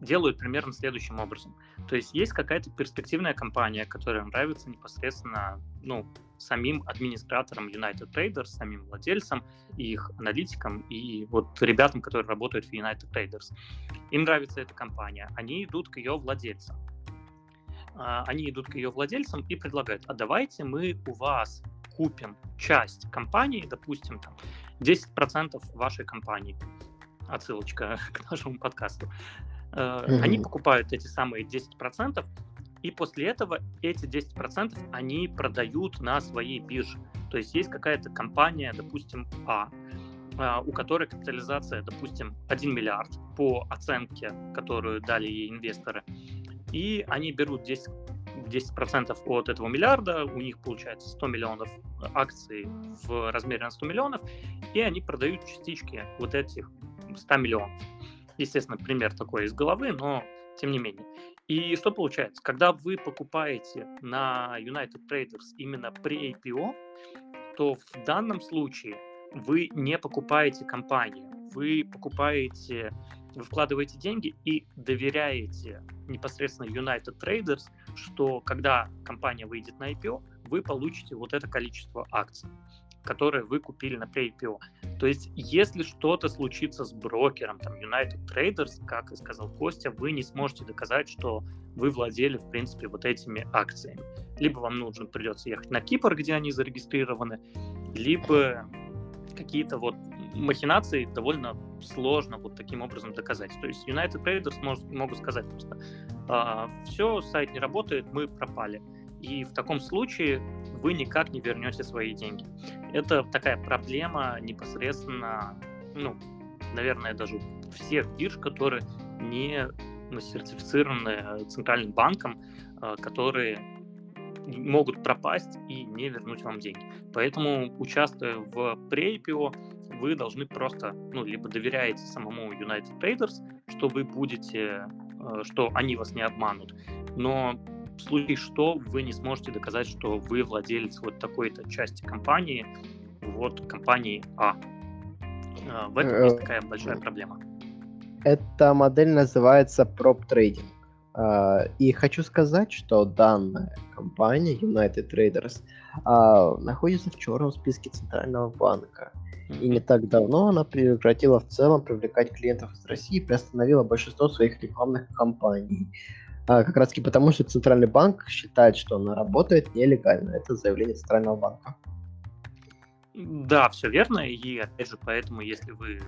делают примерно следующим образом. То есть есть какая-то перспективная компания, которая нравится непосредственно ну, самим администраторам United Traders, самим владельцам, их аналитикам и вот ребятам, которые работают в United Traders. Им нравится эта компания, они идут к ее владельцам. А, они идут к ее владельцам и предлагают, а давайте мы у вас купим часть компании, допустим, там 10% вашей компании. Отсылочка (laughs) к нашему подкасту. Mm-hmm. Они покупают эти самые 10%, и после этого эти 10% они продают на своей бирже. То есть есть какая-то компания, допустим, А, а у которой капитализация, допустим, 1 миллиард по оценке, которую дали ей инвесторы. И они берут 10, 10% от этого миллиарда, у них получается 100 миллионов акций в размере на 100 миллионов, и они продают частички вот этих 100 миллионов. Естественно, пример такой из головы, но тем не менее. И что получается? Когда вы покупаете на United Traders именно при IPO, то в данном случае вы не покупаете компанию, вы покупаете, вы вкладываете деньги и доверяете непосредственно United Traders, что когда компания выйдет на IPO, вы получите вот это количество акций которые вы купили на pre-IPO. То есть, если что-то случится с брокером, там, United Traders, как и сказал Костя, вы не сможете доказать, что вы владели, в принципе, вот этими акциями. Либо вам нужно придется ехать на Кипр, где они зарегистрированы, либо какие-то вот махинации довольно сложно вот таким образом доказать. То есть United Traders может, могут сказать просто, а, все, сайт не работает, мы пропали. И в таком случае вы никак не вернете свои деньги. Это такая проблема непосредственно, ну, наверное, даже всех бирж, которые не сертифицированы центральным банком, э, которые могут пропасть и не вернуть вам деньги. Поэтому, участвуя в pre-IPO, вы должны просто, ну, либо доверяете самому United Traders, что вы будете, э, что они вас не обманут, но в случае что вы не сможете доказать, что вы владелец вот такой-то части компании, вот компании А. Э, в этом есть такая большая проблема. Эта модель называется prop trading. А, и хочу сказать, что данная компания United Traders а, находится в черном списке Центрального банка. И не так давно она прекратила в целом привлекать клиентов из России и приостановила большинство своих рекламных кампаний. А, как раз таки потому, что Центральный банк считает, что она работает нелегально. Это заявление Центрального банка. Да, все верно. И опять же, поэтому, если вы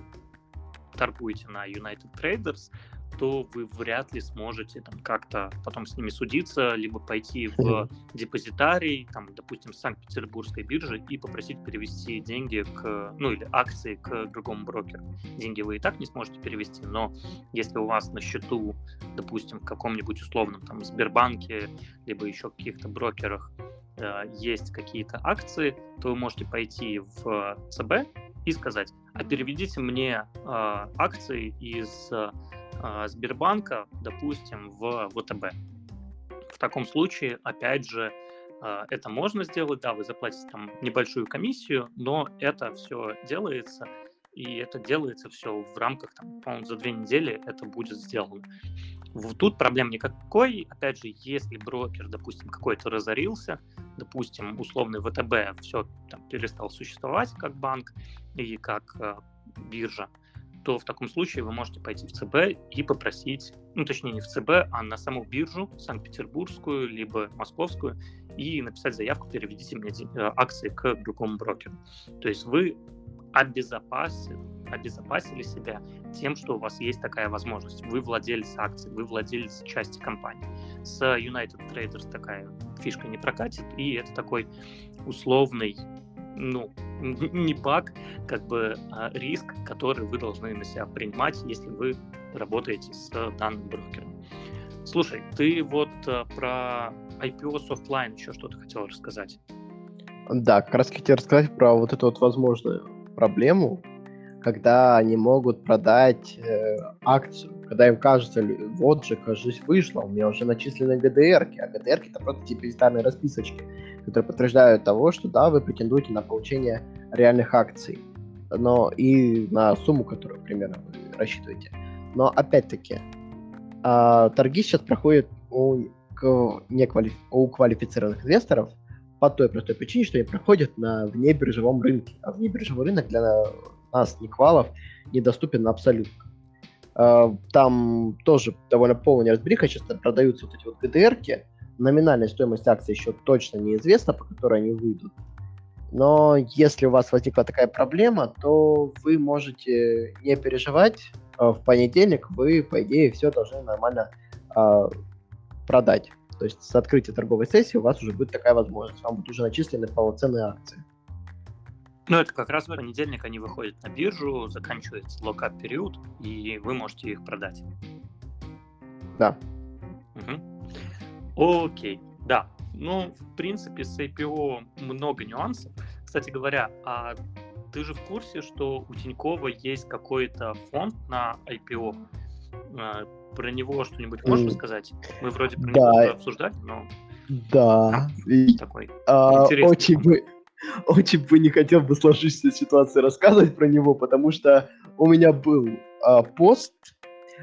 торгуете на United Traders, то вы вряд ли сможете там как-то потом с ними судиться, либо пойти в депозитарий, там, допустим, Санкт-Петербургской биржи и попросить перевести деньги к, ну или акции к другому брокеру. Деньги вы и так не сможете перевести, но если у вас на счету, допустим, в каком-нибудь условном там Сбербанке, либо еще каких-то брокерах э, есть какие-то акции, то вы можете пойти в ЦБ и сказать, а переведите мне э, акции из э, Сбербанка, допустим, в ВТБ. В таком случае, опять же, э, это можно сделать, да, вы заплатите там небольшую комиссию, но это все делается, и это делается все в рамках, там, по-моему, за две недели это будет сделано. Тут проблем никакой. Опять же, если брокер, допустим, какой-то разорился, допустим, условный ВТБ все там, перестал существовать как банк и как э, биржа, то в таком случае вы можете пойти в ЦБ и попросить, ну точнее не в ЦБ, а на саму биржу, Санкт-Петербургскую, либо Московскую, и написать заявку, переведите мне э, акции к другому брокеру. То есть вы обезопасили, обезопасили себя тем, что у вас есть такая возможность. Вы владелец акций, вы владелец части компании. С United Traders такая фишка не прокатит, и это такой условный ну, не баг, как бы а риск, который вы должны на себя принимать, если вы работаете с данным брокером. Слушай, ты вот а, про IPO с офлайн еще что-то хотел рассказать? Да, как раз хотел рассказать про вот эту вот возможную проблему, когда они могут продать э, акцию, когда им кажется, вот же, кажется, вышло, у меня уже начислены ГДР, а ГДР это просто депозитарные расписочки, которые подтверждают того, что да, вы претендуете на получение реальных акций, но и на сумму, которую примерно вы рассчитываете. Но опять-таки, э, торги сейчас проходят у, к, неквали, у квалифицированных инвесторов, по той простой причине, что они проходят на внебиржевом рынке. А внебиржевой рынок для нас, Никвалов, недоступен абсолютно. А, там тоже довольно полная неразбериха, сейчас продаются вот эти вот ГДРки. Номинальная стоимость акций еще точно неизвестна, по которой они выйдут. Но если у вас возникла такая проблема, то вы можете не переживать. А, в понедельник вы, по идее, все должны нормально э, продать. То есть с открытия торговой сессии у вас уже будет такая возможность. Вам будут уже начислены полноценные акции. Ну, это как раз в понедельник они выходят на биржу, заканчивается локап период, и вы можете их продать. Да. Угу. Окей, да. Ну, в принципе, с IPO много нюансов. Кстати говоря, а ты же в курсе, что у Тинькова есть какой-то фонд на IPO? про него что-нибудь можешь рассказать? Мы вроде про да. него обсуждали, но... Да. И, такой а, очень бы, очень бы не хотел бы сложившейся ситуации рассказывать про него, потому что у меня был а, пост,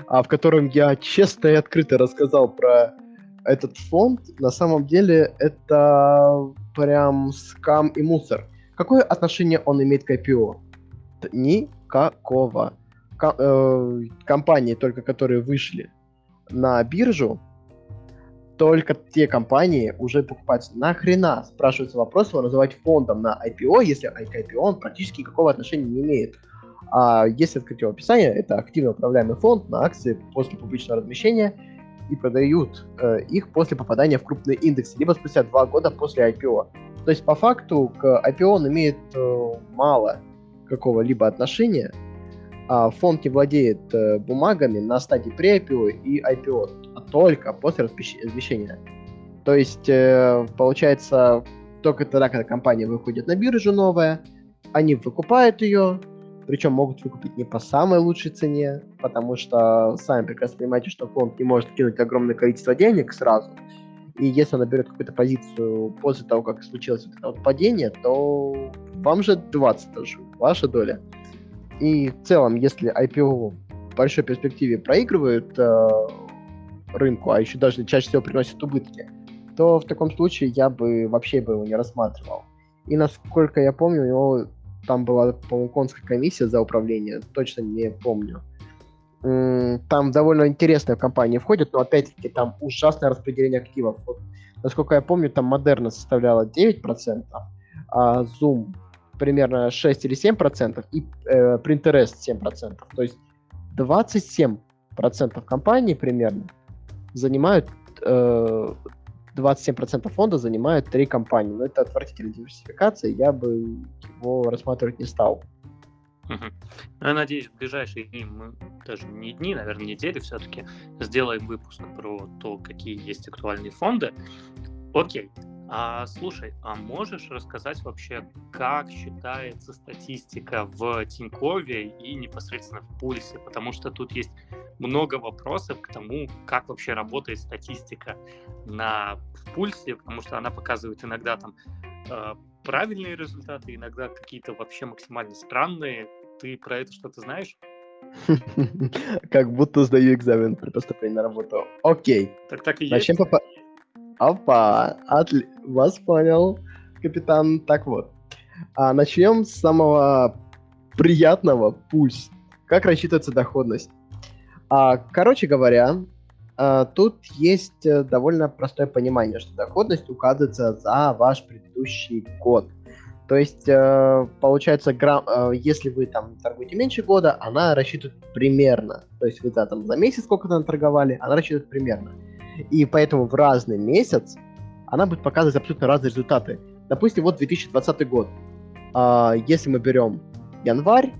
а, в котором я честно и открыто рассказал про этот фонд. На самом деле это прям скам и мусор. Какое отношение он имеет к IPO? Никакого э, компании, только которые вышли на биржу, только те компании уже покупаются. Нахрена, спрашивается вопрос, его называть фондом на IPO, если к IPO он практически никакого отношения не имеет. А если открыть его описание, это активно управляемый фонд на акции после публичного размещения и продают э, их после попадания в крупные индексы, либо спустя два года после IPO. То есть, по факту, к IPO он имеет э, мало какого-либо отношения, а фонд не владеет э, бумагами на стадии pre-IPO и IPO, только после размещения. То есть, э, получается, только тогда, когда компания выходит на биржу новая, они выкупают ее, причем могут выкупить не по самой лучшей цене, потому что сами прекрасно понимаете, что фонд не может кинуть огромное количество денег сразу. И если она берет какую-то позицию после того, как случилось вот это вот падение, то вам же 20 тоже, ваша доля. И в целом, если IPO в большой перспективе проигрывают э, рынку, а еще даже чаще всего приносят убытки, то в таком случае я бы вообще бы его не рассматривал. И насколько я помню, у него там была, по-моему, конская комиссия за управление, точно не помню. Там довольно интересная компания входит, но опять-таки там ужасное распределение активов. Вот, насколько я помню, там Модерна составляла 9%, а Zoom примерно 6 или 7%, и э, Printerest 7%. То есть 27% компаний примерно занимают э, 27% фонда занимают три компании. Но это отвратительная диверсификация, я бы его рассматривать не стал. Угу. Я надеюсь, в ближайшие дни, мы даже не дни, наверное, недели все-таки, сделаем выпуск про то, какие есть актуальные фонды. Окей, а, слушай, а можешь рассказать вообще, как считается статистика в Тинькове и непосредственно в Пульсе? Потому что тут есть много вопросов к тому, как вообще работает статистика на в Пульсе, потому что она показывает иногда там э, правильные результаты, иногда какие-то вообще максимально странные. Ты про это что-то знаешь? (laughs) Как будто сдаю экзамен при поступлении на работу. Окей. Так так и есть. Начнем по Опа, отли... вас понял, капитан. Так вот, а, начнем с самого приятного, пульс. Как рассчитывается доходность? А, короче говоря, а, тут есть э, довольно простое понимание, что доходность указывается за ваш предыдущий год. То есть, э, получается, э, если вы там торгуете меньше года, она рассчитывает примерно. То есть вы да, там за месяц сколько-то торговали, она рассчитывает примерно. И поэтому в разный месяц она будет показывать абсолютно разные результаты. Допустим, вот 2020 год. А, если мы берем январь,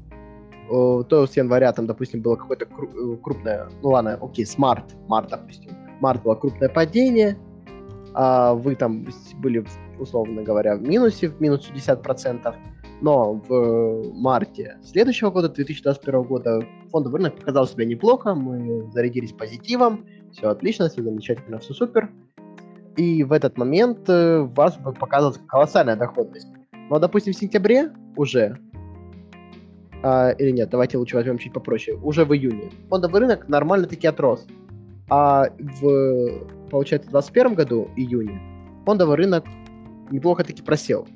то с января там, допустим, было какое-то э, крупное, ну ладно, окей, с март, март, допустим. Март было крупное падение, а вы там были, условно говоря, в минусе, в минус 50%, но в марте следующего года, 2021 года, фондовый рынок показал себя неплохо, мы зарядились позитивом, все отлично, все замечательно, все супер. И в этот момент э, вас показалась колоссальная доходность. Но, допустим, в сентябре уже, а, или нет, давайте лучше возьмем чуть попроще, уже в июне фондовый рынок нормально таки отрос. А в, получается, в 2021 году, июне, фондовый рынок неплохо таки просел.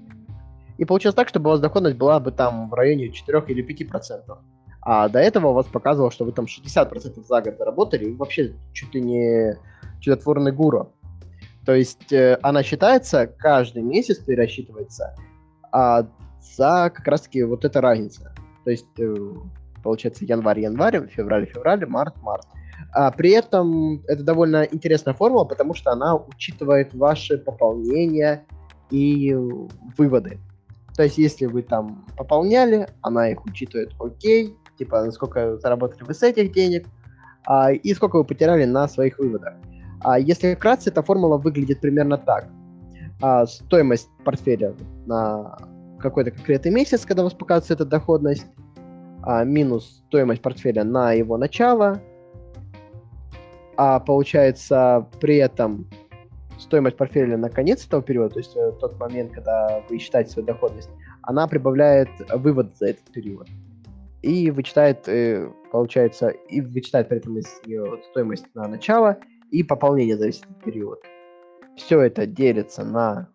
И получилось так, чтобы у вас доходность была бы там в районе 4 или 5 процентов. А до этого у вас показывало, что вы там 60% за год заработали, и вообще чуть ли не чудотворный гуру. То есть э, она считается, каждый месяц пересчитывается а за как раз-таки вот эта разница. То есть э, получается январь-январь, февраль-февраль, март-март. А при этом это довольно интересная формула, потому что она учитывает ваши пополнения и выводы. То есть, если вы там пополняли, она их учитывает окей, типа, сколько заработали вы с этих денег, а, и сколько вы потеряли на своих выводах. А если вкратце, эта формула выглядит примерно так. А, стоимость портфеля на какой-то конкретный месяц, когда у вас показывается эта доходность, а, минус стоимость портфеля на его начало, а получается при этом стоимость портфеля на конец этого периода, то есть э, тот момент, когда вы считаете свою доходность, она прибавляет вывод за этот период и вычитает, э, получается, и вычитает при этом из нее стоимость на начало и пополнение за весь этот период. Все это делится на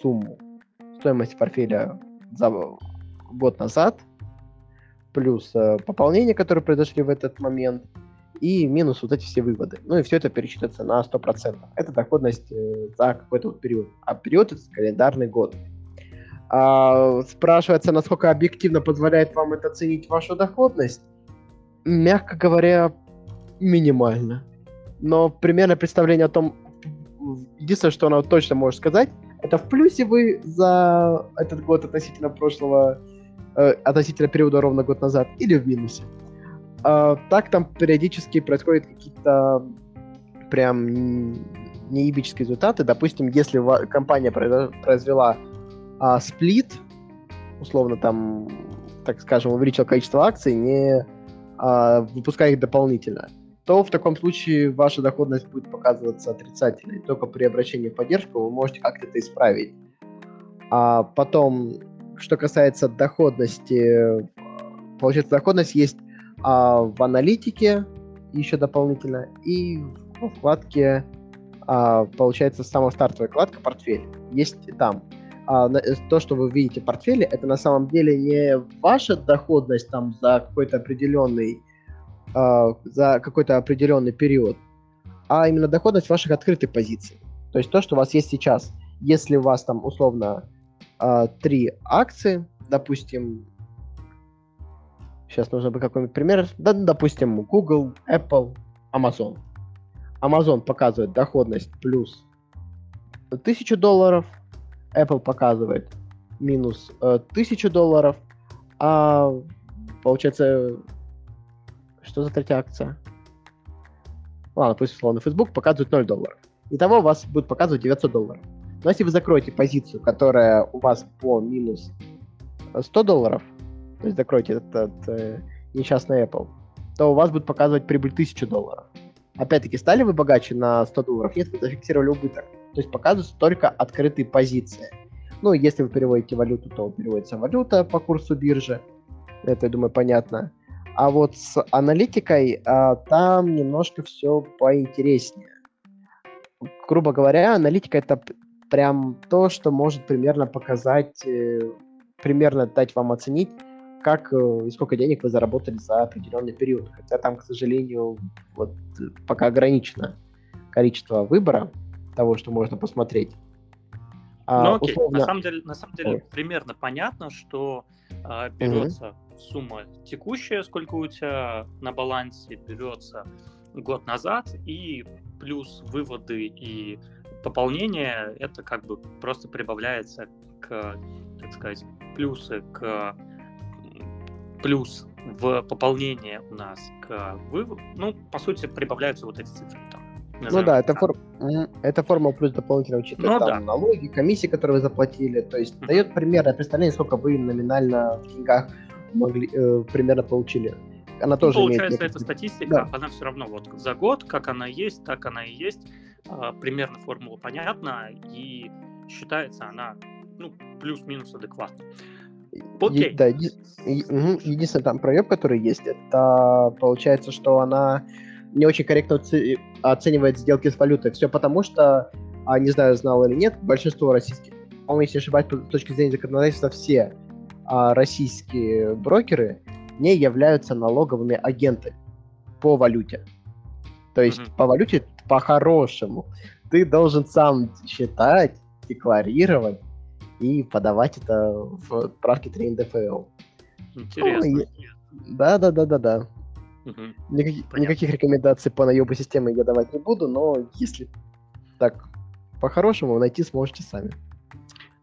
сумму стоимости портфеля за год назад, плюс э, пополнения, которые произошли в этот момент, и минус вот эти все выводы. Ну и все это пересчитывается на 100%. Это доходность э, за какой-то вот период. А период это календарный год. А, спрашивается, насколько объективно позволяет вам это оценить вашу доходность? Мягко говоря, минимально. Но примерное представление о том, единственное, что она точно может сказать, это в плюсе вы за этот год относительно прошлого, э, относительно периода ровно год назад, или в минусе. Э, так там периодически происходят какие-то прям неебические результаты. Допустим, если компания произвела а, сплит, условно там, так скажем, увеличил количество акций, не а, выпуская их дополнительно, то в таком случае ваша доходность будет показываться отрицательной. Только при обращении в поддержку вы можете как-то это исправить. А потом, что касается доходности, получается, доходность есть а, в аналитике еще дополнительно и в вкладке, а, получается, самая стартовая вкладка «Портфель». Есть там. А, то, что вы видите в портфеле, это на самом деле не ваша доходность там за какой-то определенный э, за какой-то определенный период, а именно доходность ваших открытых позиций. То есть то, что у вас есть сейчас. Если у вас там условно э, три акции, допустим, сейчас нужно бы какой-нибудь пример, да, допустим, Google, Apple, Amazon. Amazon показывает доходность плюс 1000 долларов, Apple показывает минус э, 1000 долларов, а получается что за третья акция? Ладно, пусть условно Facebook показывает 0 долларов. Итого у вас будет показывать 900 долларов. Но если вы закроете позицию, которая у вас по минус 100 долларов, то есть закроете этот э, несчастный Apple, то у вас будет показывать прибыль 1000 долларов. Опять-таки, стали вы богаче на 100 долларов? Нет, вы зафиксировали убыток. То есть показываются только открытые позиции. Ну, если вы переводите валюту, то переводится валюта по курсу биржи. Это, я думаю, понятно. А вот с аналитикой а, там немножко все поинтереснее. Грубо говоря, аналитика это прям то, что может примерно показать, э, примерно дать вам оценить, как э, и сколько денег вы заработали за определенный период. Хотя там, к сожалению, вот пока ограничено количество выбора того, что можно посмотреть. А, ну окей, условно... на самом деле, на самом деле примерно понятно, что а, берется угу сумма текущая, сколько у тебя на балансе, берется год назад, и плюс выводы и пополнение, это как бы просто прибавляется к, так сказать, плюсы к плюс в пополнение у нас к выводу, ну, по сути, прибавляются вот эти цифры там. Ну да, это, фор... это формула плюс дополнительно учитывает ну, там да. налоги, комиссии, которые вы заплатили, то есть mm-hmm. дает примерное представление, сколько вы номинально в деньгах могли, э, примерно получили. Она тоже ну, получается, имеет... эта статистика, да. она все равно вот за год, как она есть, так она и есть. Э, примерно формула понятна, и считается она ну, плюс-минус адекватно. Окей. Е- да, еди- е- единственный там проеб, который есть, это получается, что она не очень корректно оценивает сделки с валютой. Все потому, что, а, не знаю, знал или нет, большинство российских, по-моему, если ошибаюсь, с точки зрения законодательства, все а российские брокеры не являются налоговыми агентами по валюте. То есть mm-hmm. по валюте по-хорошему ты должен сам считать, декларировать и подавать это в правке 3 НДФЛ. Интересно. Да, да, да, да, да. Угу. Никаких, никаких рекомендаций по наебу системы я давать не буду, но если так по-хорошему найти сможете сами.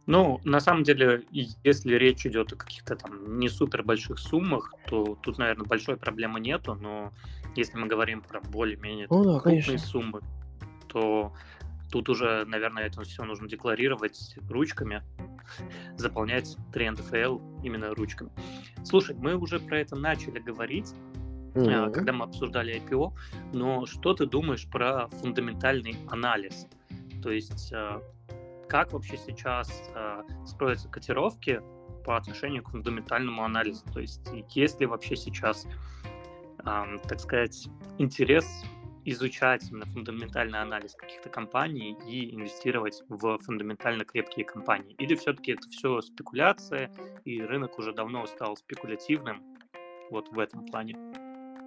Ну, на самом деле, если речь идет о каких-то там не супер больших суммах, то тут, наверное, большой проблемы нету, но если мы говорим про более-менее ну, да, крупные конечно. суммы, то тут уже, наверное, это все нужно декларировать ручками, заполнять 3 НДФЛ именно ручками. Слушай, мы уже про это начали говорить, mm-hmm. когда мы обсуждали IPO, но что ты думаешь про фундаментальный анализ? То есть а, как вообще сейчас э, строятся котировки по отношению к фундаментальному анализу? То есть есть ли вообще сейчас, так сказать, интерес изучать именно фундаментальный анализ каких-то компаний и инвестировать в фундаментально крепкие компании? Или все-таки это все спекуляция, и рынок уже давно стал спекулятивным вот в этом плане?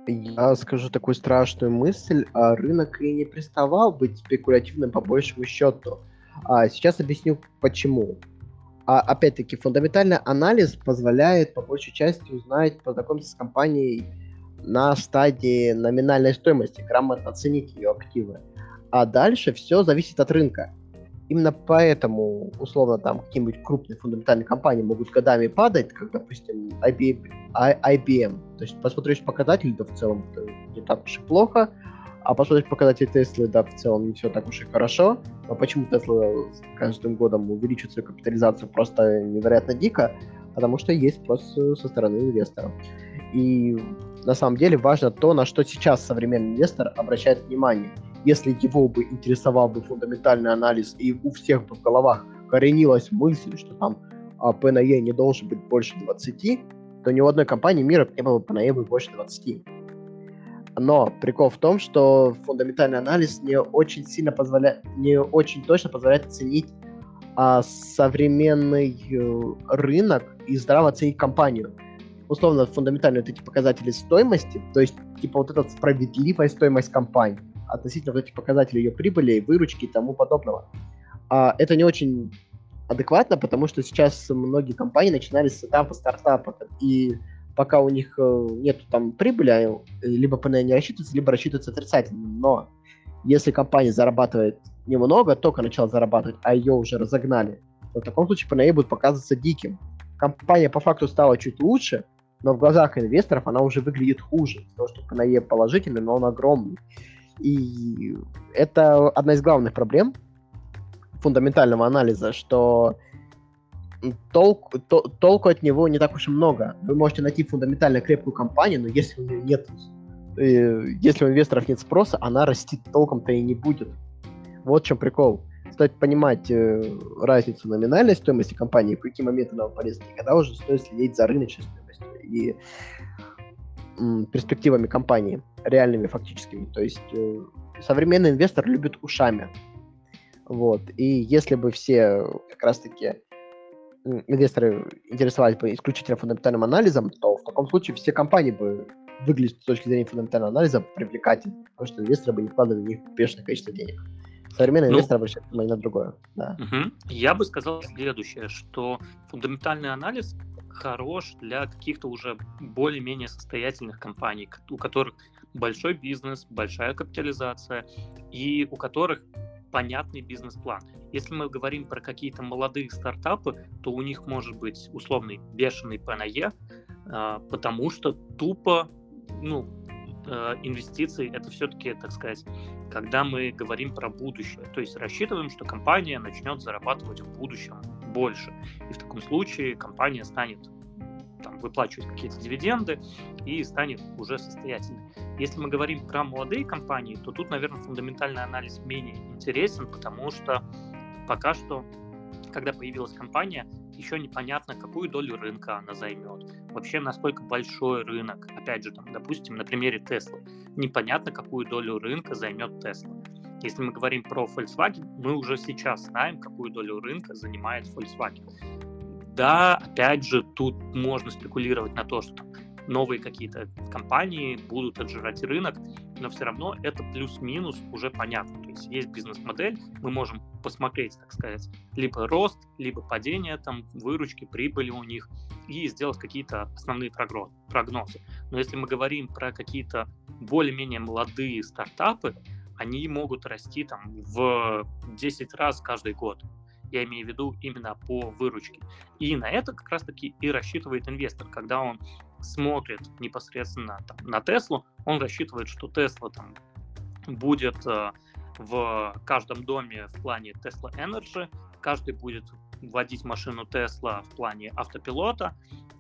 Я скажу такую страшную мысль, а рынок и не приставал быть спекулятивным по большему счету. А, сейчас объясню почему. А, опять-таки, фундаментальный анализ позволяет по большей части узнать, познакомиться с компанией на стадии номинальной стоимости, грамотно оценить ее активы. А дальше все зависит от рынка. Именно поэтому, условно, там какие-нибудь крупные фундаментальные компании могут годами падать, как, допустим, IBM. IBM. То есть посмотришь показатели, да в целом не так уж и плохо, а посмотришь показатели Теслы, да, в целом не все так уж и хорошо. Но почему Тесла с каждым годом увеличивает свою капитализацию просто невероятно дико? Потому что есть спрос со стороны инвесторов. И на самом деле важно то, на что сейчас современный инвестор обращает внимание – если его бы интересовал бы фундаментальный анализ, и у всех бы в головах коренилась мысль, что там а, ПНЕ не должен быть больше 20, то ни у одной компании мира не было бы ПНЕ больше 20. Но прикол в том, что фундаментальный анализ не очень сильно позволяет, не очень точно позволяет оценить а, современный э, рынок и здраво оценить компанию. Условно, фундаментальные вот эти показатели стоимости, то есть, типа, вот эта справедливая стоимость компании относительно вот этих показателей ее прибыли, выручки и тому подобного. А это не очень адекватно, потому что сейчас многие компании начинали с этапа стартапа, и пока у них э, нет там прибыли, а, либо ПН не рассчитывается, либо рассчитывается отрицательно. Но если компания зарабатывает немного, только начала зарабатывать, а ее уже разогнали, то в таком случае ПНЕ будет показываться диким. Компания по факту стала чуть лучше, но в глазах инвесторов она уже выглядит хуже, потому что ПНЕ положительный, но он огромный. И это одна из главных проблем фундаментального анализа, что толк, то, толку от него не так уж и много. Вы можете найти фундаментально крепкую компанию, но если у нее нет, э, если у инвесторов нет спроса, она расти толком-то и не будет. Вот в чем прикол. Стоит понимать э, разницу номинальной стоимости компании, в какие моменты нам полезны, когда уже стоит следить за рыночной стоимостью и перспективами компании реальными, фактическими. То есть э, современный инвестор любит ушами. Вот. И если бы все как раз-таки инвесторы интересовались бы исключительно фундаментальным анализом, то в таком случае все компании бы выглядели с точки зрения фундаментального анализа привлекательно, потому что инвесторы бы не вкладывали в них бешеное количество денег. Современный ну, инвестор обращает внимание на другое. Да. Угу. Я бы сказал следующее, что фундаментальный анализ хорош для каких-то уже более-менее состоятельных компаний, у которых большой бизнес, большая капитализация и у которых понятный бизнес-план. Если мы говорим про какие-то молодые стартапы, то у них может быть условный бешеный ПНЕ, а, потому что тупо, ну, э, инвестиции это все-таки, так сказать, когда мы говорим про будущее. То есть рассчитываем, что компания начнет зарабатывать в будущем больше. И в таком случае компания станет там, выплачивать какие-то дивиденды и станет уже состоятельной. Если мы говорим про молодые компании, то тут, наверное, фундаментальный анализ менее интересен, потому что пока что, когда появилась компания, еще непонятно, какую долю рынка она займет. Вообще, насколько большой рынок. Опять же, там, допустим, на примере Tesla. Непонятно, какую долю рынка займет Tesla. Если мы говорим про Volkswagen, мы уже сейчас знаем, какую долю рынка занимает Volkswagen. Да, опять же, тут можно спекулировать на то, что новые какие-то компании будут отжирать рынок, но все равно это плюс-минус уже понятно. То есть есть бизнес-модель, мы можем посмотреть, так сказать, либо рост, либо падение там выручки, прибыли у них и сделать какие-то основные прогнозы. Но если мы говорим про какие-то более-менее молодые стартапы, они могут расти там в 10 раз каждый год. Я имею в виду именно по выручке. И на это как раз-таки и рассчитывает инвестор, когда он смотрит непосредственно там, на Теслу, он рассчитывает, что Тесла там будет э, в каждом доме в плане Tesla Energy, каждый будет водить машину Tesla в плане автопилота,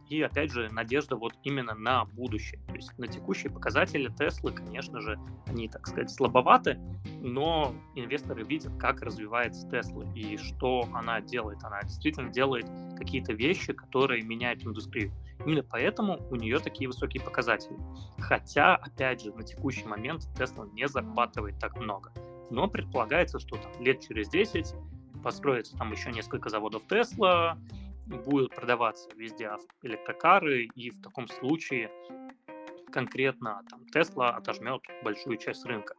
и опять же надежда вот именно на будущее. То есть на текущие показатели Теслы, конечно же, они, так сказать, слабоваты, но инвесторы видят, как развивается Тесла и что она делает. Она действительно делает какие-то вещи, которые меняют индустрию. Именно поэтому у нее такие высокие показатели. Хотя, опять же, на текущий момент Tesla не зарабатывает так много. Но предполагается, что там, лет через 10 построится там еще несколько заводов Tesla, будут продаваться везде электрокары, и в таком случае конкретно там Tesla отожмет большую часть рынка.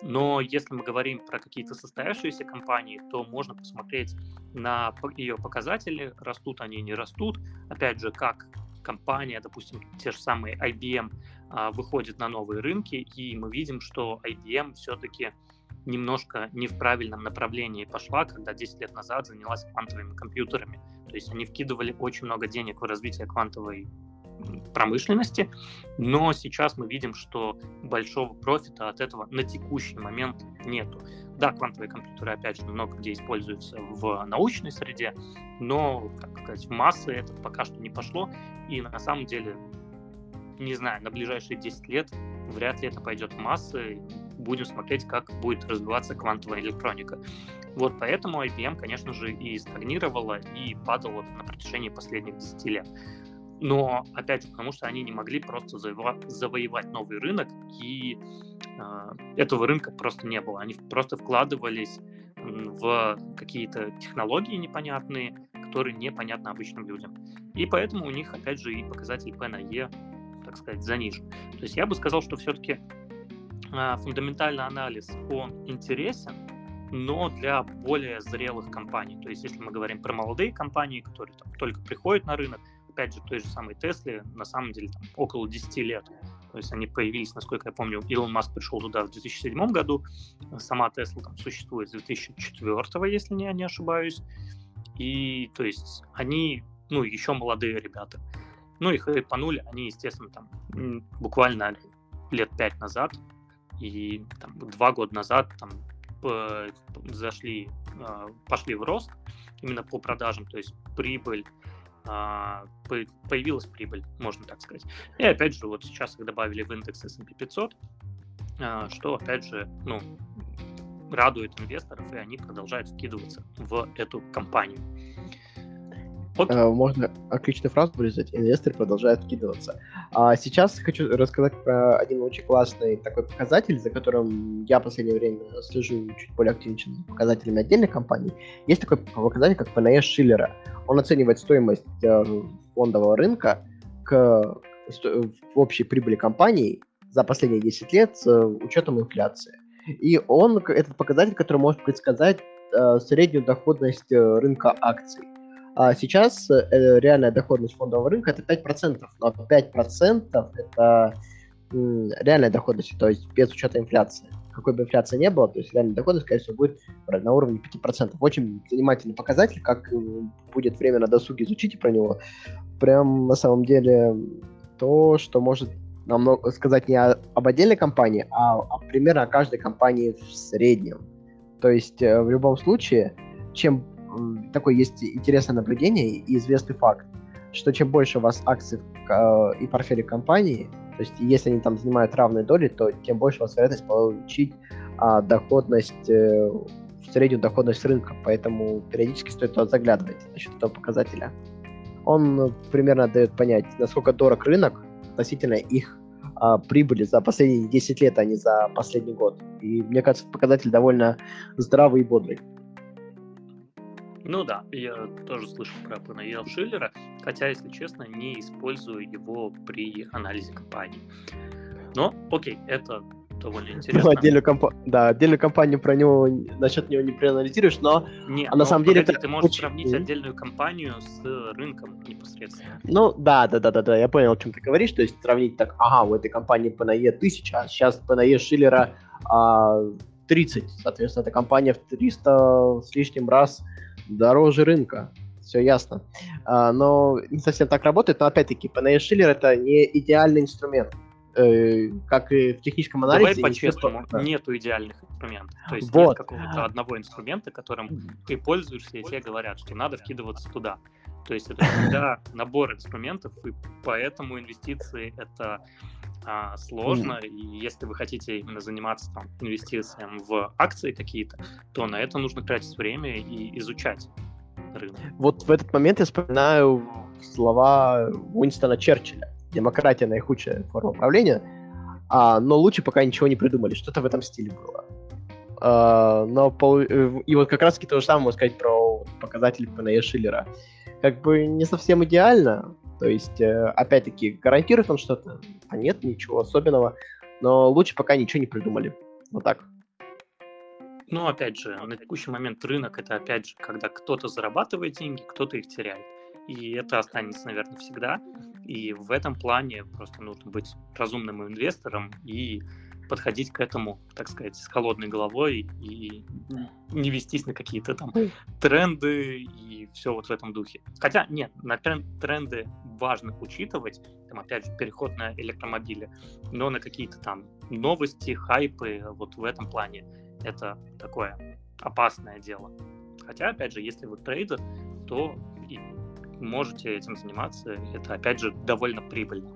Но если мы говорим про какие-то состоявшиеся компании, то можно посмотреть на ее показатели, растут они, не растут. Опять же, как компания, допустим, те же самые IBM, а, выходит на новые рынки, и мы видим, что IBM все-таки немножко не в правильном направлении пошла, когда 10 лет назад занялась квантовыми компьютерами. То есть они вкидывали очень много денег в развитие квантовой промышленности, но сейчас мы видим, что большого профита от этого на текущий момент нету. Да, квантовые компьютеры, опять же, много где используются в научной среде, но, как сказать, в массы это пока что не пошло, и на самом деле, не знаю, на ближайшие 10 лет вряд ли это пойдет в массы, будем смотреть, как будет развиваться квантовая электроника. Вот поэтому IBM, конечно же, и стагнировала, и падала на протяжении последних 10 лет. Но, опять же, потому что они не могли просто завоевать новый рынок, и э, этого рынка просто не было. Они просто вкладывались в какие-то технологии непонятные, которые непонятны обычным людям. И поэтому у них, опять же, и показатель P на E, так сказать, занижен. То есть я бы сказал, что все-таки фундаментальный анализ, он интересен, но для более зрелых компаний. То есть если мы говорим про молодые компании, которые там, только приходят на рынок, опять же, той же самой Тесле, на самом деле, там, около 10 лет. То есть они появились, насколько я помню, Илон Маск пришел туда в 2007 году, сама Тесла там существует с 2004, если я не ошибаюсь. И, то есть, они, ну, еще молодые ребята. Ну, их хайпанули, они, естественно, там, буквально лет пять назад и там, два года назад там зашли, а, пошли в рост именно по продажам, то есть прибыль а, появилась прибыль, можно так сказать. И опять же, вот сейчас их добавили в индекс S&P 500, а, что, опять же, ну, радует инвесторов, и они продолжают вкидываться в эту компанию. Вот. Э, можно отличную фразу вырезать. Инвесторы продолжают вкидываться. А сейчас хочу рассказать про один очень классный такой показатель, за которым я в последнее время слежу чуть более активно, чем за показателями отдельных компаний. Есть такой показатель, как ПНС Шиллера. Он оценивает стоимость э, фондового рынка к общей прибыли компании за последние 10 лет с учетом инфляции. И он, этот показатель, который может предсказать э, среднюю доходность рынка акций. А сейчас э, реальная доходность фондового рынка это 5%, но 5% это реальная доходность, то есть без учета инфляции. Какой бы инфляции не было, то есть реальная доходность, скорее всего, будет на уровне 5%. Очень занимательный показатель, как будет время на досуге, изучите про него. Прям на самом деле то, что может намного сказать не об отдельной компании, а, а примерно о каждой компании в среднем. То есть э, в любом случае, чем такое есть интересное наблюдение и известный факт, что чем больше у вас акций э, и портфеле компании, то есть если они там занимают равные доли, то тем больше у вас вероятность получить а, доходность, э, среднюю доходность рынка. Поэтому периодически стоит туда заглядывать насчет этого показателя. Он примерно дает понять, насколько дорог рынок относительно их а, прибыли за последние 10 лет, а не за последний год. И мне кажется, показатель довольно здравый и бодрый. Ну да, я тоже слышал про Панаел Шиллера, хотя, если честно, не использую его при анализе компании. Но, окей, это довольно интересно. Ну, отдельную, комп... да, отдельную компанию про него, насчет него не проанализируешь, но не, а на самом деле это ты можешь очень... сравнить отдельную компанию с рынком непосредственно. Ну, да, да, да, да, да, я понял, о чем ты говоришь, то есть сравнить так, ага, у этой компании PNE 1000, а сейчас PNE Шиллера а, 30, соответственно, эта компания в 300 с лишним раз дороже рынка. Все ясно. А, но не совсем так работает, но опять-таки Schiller это не идеальный инструмент. Э, как и в техническом анализе. Давай по-честному, да. нету идеальных инструментов. То есть вот. нет какого-то одного инструмента, которым ты пользуешься, и тебе говорят, что надо вкидываться туда. То есть это всегда (laughs) набор инструментов, и поэтому инвестиции это а, сложно. Mm. И если вы хотите именно заниматься там, инвестициями в акции какие-то, то на это нужно тратить время и изучать рынок. Вот в этот момент я вспоминаю слова Уинстона Черчилля. Демократия наихудшая форма правления, а, но лучше пока ничего не придумали. Что-то в этом стиле было. А, но по, и вот как раз таки то же самое можно сказать про показатели ПНЕ Шиллера. Как бы не совсем идеально, то есть, э, опять-таки, гарантирует он что-то? А нет, ничего особенного. Но лучше пока ничего не придумали. Вот так. Ну, опять же, на текущий момент рынок это, опять же, когда кто-то зарабатывает деньги, кто-то их теряет. И это останется, наверное, всегда. И в этом плане просто нужно быть разумным инвестором и подходить к этому, так сказать, с холодной головой и не вестись на какие-то там тренды и все вот в этом духе. Хотя, нет, на тренды важно учитывать, там, опять же, переход на электромобили, но на какие-то там новости, хайпы, вот в этом плане это такое опасное дело. Хотя, опять же, если вы трейдер, то можете этим заниматься. Это, опять же, довольно прибыльно.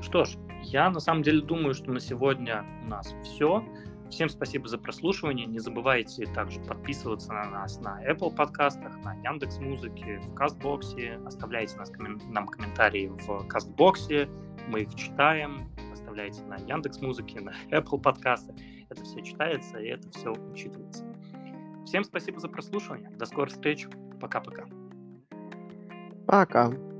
Что ж, я на самом деле думаю, что на сегодня у нас все. Всем спасибо за прослушивание. Не забывайте также подписываться на нас на Apple подкастах, на Яндекс Музыке, в Кастбоксе. Оставляйте нас, нам комментарии в Кастбоксе. Мы их читаем. Оставляйте на Яндекс Музыке, на Apple подкасты. Это все читается и это все учитывается. Всем спасибо за прослушивание. До скорых встреч. Пока-пока. Пока. -пока. Пока.